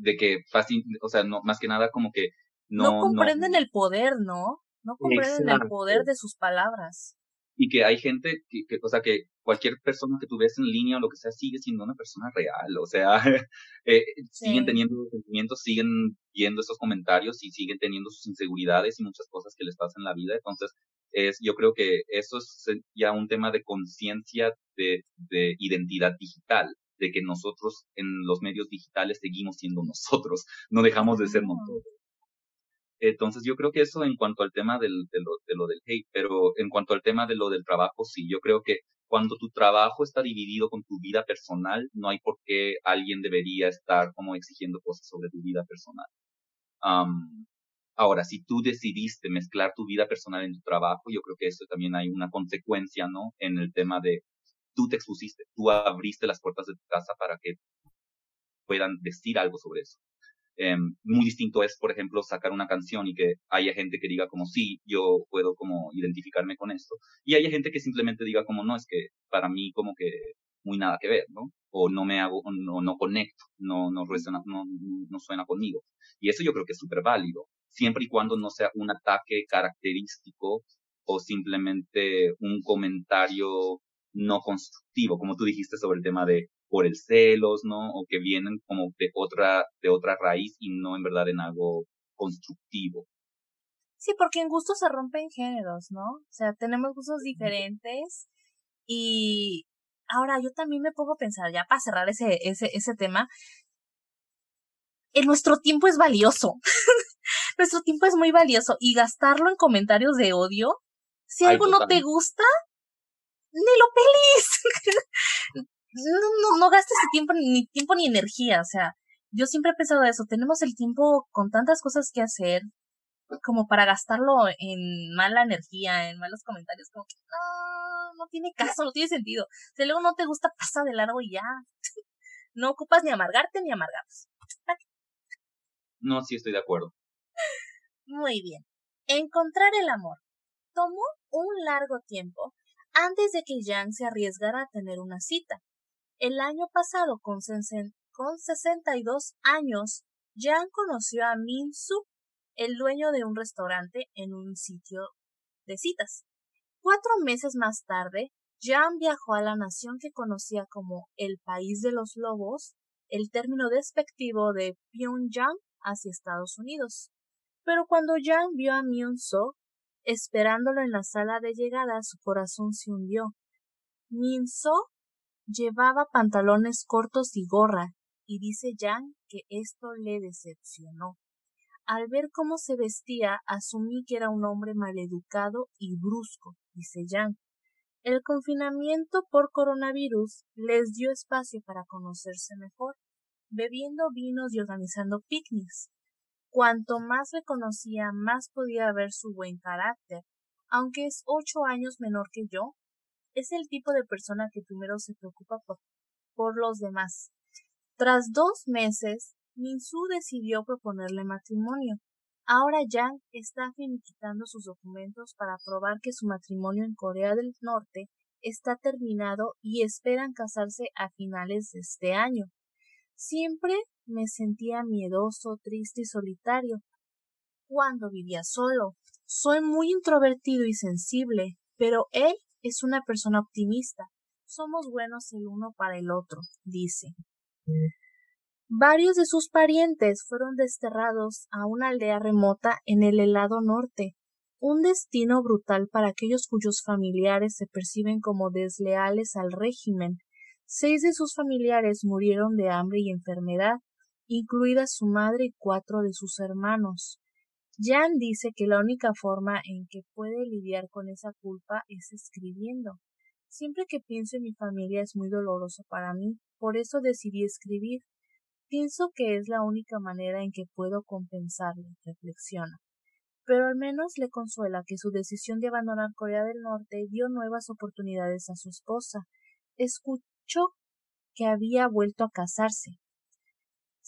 de que fácil, o sea, no, más que nada como que no, comprenden el poder, ¿no? No comprenden el poder de sus palabras. Y que hay gente que, que, o sea, que cualquier persona que tú ves en línea o lo que sea sigue siendo una persona real, o sea, *laughs* eh, siguen teniendo sentimientos, siguen viendo esos comentarios y siguen teniendo sus inseguridades y muchas cosas que les pasan en la vida. Entonces, es, yo creo que eso es ya un tema de conciencia de, de identidad digital, de que nosotros en los medios digitales seguimos siendo *laughs* nosotros, no dejamos de ser nosotros. Entonces yo creo que eso en cuanto al tema del, de, lo, de lo del hate, pero en cuanto al tema de lo del trabajo, sí, yo creo que cuando tu trabajo está dividido con tu vida personal, no hay por qué alguien debería estar como exigiendo cosas sobre tu vida personal. ahora, si tú decidiste mezclar tu vida personal en tu trabajo, yo creo que eso también hay una consecuencia, ¿no? En el tema de tú te expusiste, tú abriste las puertas de tu casa para que puedan decir algo sobre eso. Eh, muy distinto es, por ejemplo, sacar una canción y que haya gente que diga como sí, yo puedo como identificarme con esto. Y haya gente que simplemente diga como no, es que para mí como que muy nada que ver, ¿no? O no me hago, no, no conecto, no, no, resuena, no, no suena conmigo. Y eso yo creo que es súper válido, siempre y cuando no sea un ataque característico o simplemente un comentario no constructivo, como tú dijiste sobre el tema de por el celos, ¿no? O que vienen como de otra, de otra raíz y no en verdad en algo constructivo. Sí, porque en gustos se rompen géneros, ¿no? O sea, tenemos gustos diferentes y ahora yo también me pongo a pensar, ya para cerrar ese, ese, ese tema, en nuestro tiempo es valioso. *laughs* nuestro tiempo es muy valioso y gastarlo en comentarios de odio, si algo no te gusta, ni lo pelis. *laughs* no, no, no gastes tiempo, ni tiempo ni energía, o sea, yo siempre he pensado eso, tenemos el tiempo con tantas cosas que hacer como para gastarlo en mala energía, en malos comentarios, como que no, no tiene caso, no tiene sentido. Si luego no te gusta, pasa de largo y ya. *laughs* No ocupas ni amargarte ni amargarse. No, sí estoy de acuerdo. Muy bien. Encontrar el amor. Tomó un largo tiempo antes de que Yang se arriesgara a tener una cita. El año pasado, con, 62 años, Jan conoció a Min Su, el dueño de un restaurante en un sitio de citas. Cuatro meses más tarde, Jan viajó a la nación que conocía como el País de los Lobos, el término despectivo de Pyongyang hacia Estados Unidos. Pero cuando Jan vio a Myung So, esperándolo en la sala de llegada, su corazón se hundió. Min So Llevaba pantalones cortos y gorra, y dice Jan que esto le decepcionó. Al ver cómo se vestía, asumí que era un hombre maleducado y brusco, dice Jan. El confinamiento por coronavirus les dio espacio para conocerse mejor. bebiendo vinos y organizando picnics. Cuanto más le conocía, más podía ver su buen carácter. Aunque es ocho años menor que yo, es el tipo de persona que primero se preocupa por, por los demás. Tras dos meses, Minsu decidió proponerle matrimonio. Ahora Yang está finiquitando sus documentos para probar que su matrimonio en Corea del Norte está terminado y esperan casarse a finales de este año. Siempre me sentía miedoso, triste y solitario cuando vivía solo. Soy muy introvertido y sensible, pero él es una persona optimista. Somos buenos el uno para el otro, dice. Varios de sus parientes fueron desterrados a una aldea remota en el helado norte, un destino brutal para aquellos cuyos familiares se perciben como desleales al régimen. Seis de sus familiares murieron de hambre y enfermedad, incluida su madre y cuatro de sus hermanos. Jan dice que la única forma en que puede lidiar con esa culpa es escribiendo. Siempre que pienso en mi familia es muy doloroso para mí, por eso decidí escribir. Pienso que es la única manera en que puedo compensarle, reflexiona pero al menos le consuela que su decisión de abandonar Corea del Norte dio nuevas oportunidades a su esposa. Escuchó que había vuelto a casarse.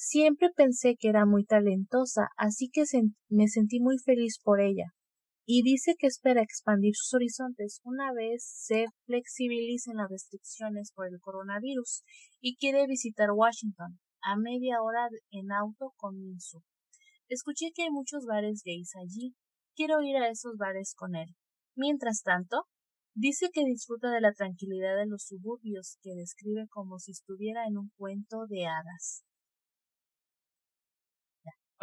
Siempre pensé que era muy talentosa, así que me sentí muy feliz por ella. Y dice que espera expandir sus horizontes una vez se flexibilicen las restricciones por el coronavirus y quiere visitar Washington a media hora en auto con Minsu. Escuché que hay muchos bares gays allí. Quiero ir a esos bares con él. Mientras tanto, dice que disfruta de la tranquilidad de los suburbios que describe como si estuviera en un cuento de hadas.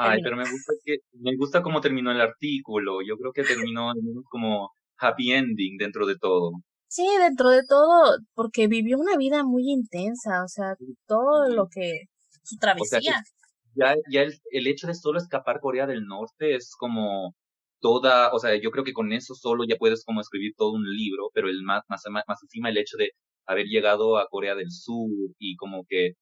Ay, pero me gusta que me gusta cómo terminó el artículo. Yo creo que terminó como happy ending dentro de todo. Sí, dentro de todo, porque vivió una vida muy intensa, o sea, todo lo que su travesía ya, ya el, el hecho de solo escapar Corea del Norte es como toda, o sea, yo creo que con eso solo ya puedes como escribir todo un libro, pero el más, más, más encima el hecho de haber llegado a Corea del Sur y como que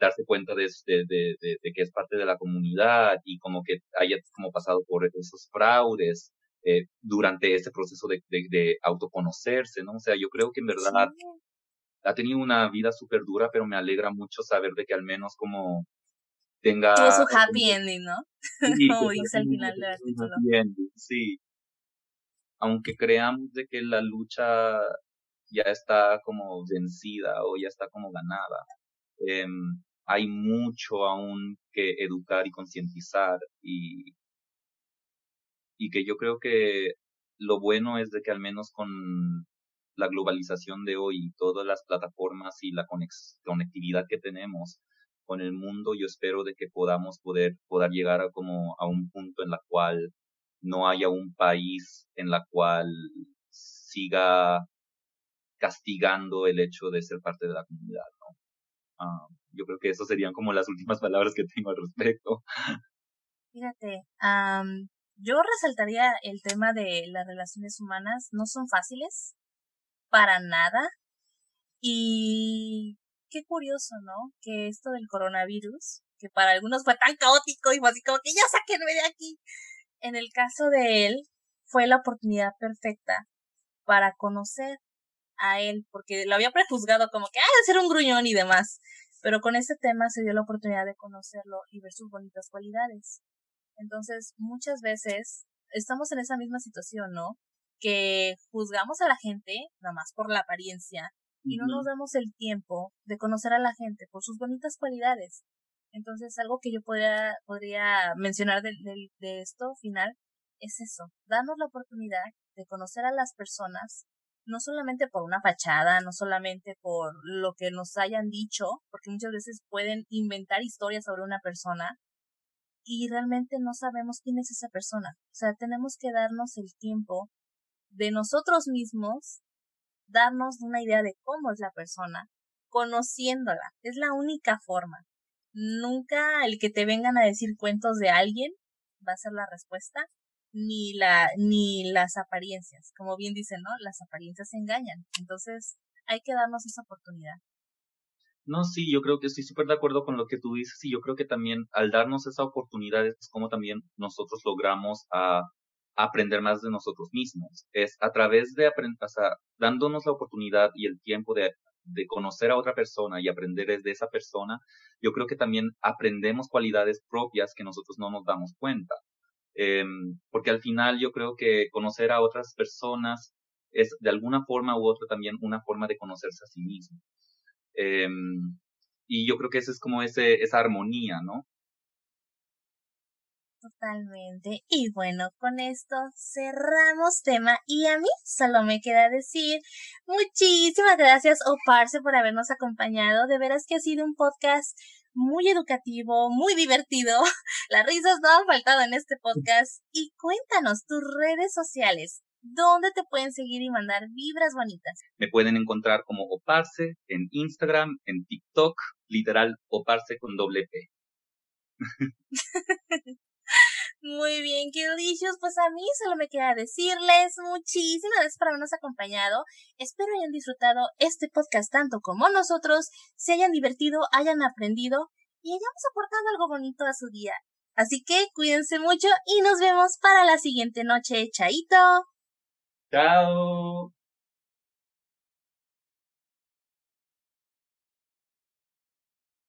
darse cuenta de, de, de, de, que es parte de la comunidad y como que haya como pasado por esos fraudes eh, durante ese proceso de, de, autoconocerse, ¿no? O sea, yo creo que en verdad ha tenido una vida súper dura, pero me alegra mucho saber de que al menos como tenga... Tuvo su happy ending, ¿no? *laughs* Como dice al final del artículo. Sí. Aunque creamos de que la lucha ya está como vencida o ya está como ganada, eh, hay mucho aún que educar y concientizar y, y que yo creo que lo bueno es de que al menos con la globalización de hoy y todas las plataformas y la conectividad que tenemos, con el mundo, yo espero de que podamos poder, poder llegar a como a un punto en la cual no haya un país en la cual siga castigando el hecho de ser parte de la comunidad, ¿no? Ah, yo creo que esas serían como las últimas palabras que tengo al respecto. Fíjate, yo resaltaría el tema de las relaciones humanas, no son fáciles, para nada, y qué curioso, ¿no? Que esto del coronavirus, que para algunos fue tan caótico y fue así como que ya sáquenme de aquí. En el caso de él, fue la oportunidad perfecta para conocer a él, porque lo había prejuzgado como que, ah, de ser un gruñón y demás. Pero con este tema se dio la oportunidad de conocerlo y ver sus bonitas cualidades. Entonces, muchas veces estamos en esa misma situación, ¿no? Que juzgamos a la gente, nada más por la apariencia, y no nos damos el tiempo de conocer a la gente por sus bonitas cualidades. Entonces, algo que yo podría, podría mencionar de, de, esto final es eso, darnos la oportunidad de conocer a las personas, no solamente por una fachada, no solamente por lo que nos hayan dicho, porque muchas veces pueden inventar historias sobre una persona y realmente no sabemos quién es esa persona. O sea, tenemos que darnos el tiempo de nosotros mismos darnos una idea de cómo es la persona, conociéndola. Es la única forma. Nunca el que te vengan a decir cuentos de alguien va a ser la respuesta, ni la, ni las apariencias. Como bien dicen, ¿no? Las apariencias engañan. Entonces, hay que darnos esa oportunidad. No, sí, yo creo que estoy súper de acuerdo con lo que tú dices y yo creo que también al darnos esa oportunidad es como también nosotros logramos a, aprender más de nosotros mismos. Es a través de aprender, o sea, dándonos la oportunidad y el tiempo de, de conocer a otra persona y aprender de esa persona, yo creo que también aprendemos cualidades propias que nosotros no nos damos cuenta. Eh, porque al final yo creo que conocer a otras personas es de alguna forma u otra también una forma de conocerse a sí mismo. Eh, y yo creo que esa es como ese, esa armonía, ¿no? Totalmente. Y bueno, con esto cerramos tema y a mí solo me queda decir muchísimas gracias Oparse por habernos acompañado. De veras que ha sido un podcast muy educativo, muy divertido. *laughs* Las risas no han faltado en este podcast. Y cuéntanos tus redes sociales. ¿Dónde te pueden seguir y mandar vibras bonitas? Me pueden encontrar como Oparse en Instagram, en TikTok, literal Oparse con doble P. *laughs* Muy bien, qué delicious. Pues a mí solo me queda decirles muchísimas gracias por habernos acompañado. Espero hayan disfrutado este podcast tanto como nosotros, se hayan divertido, hayan aprendido y hayamos aportado algo bonito a su día. Así que cuídense mucho y nos vemos para la siguiente noche. Chaito. Chao.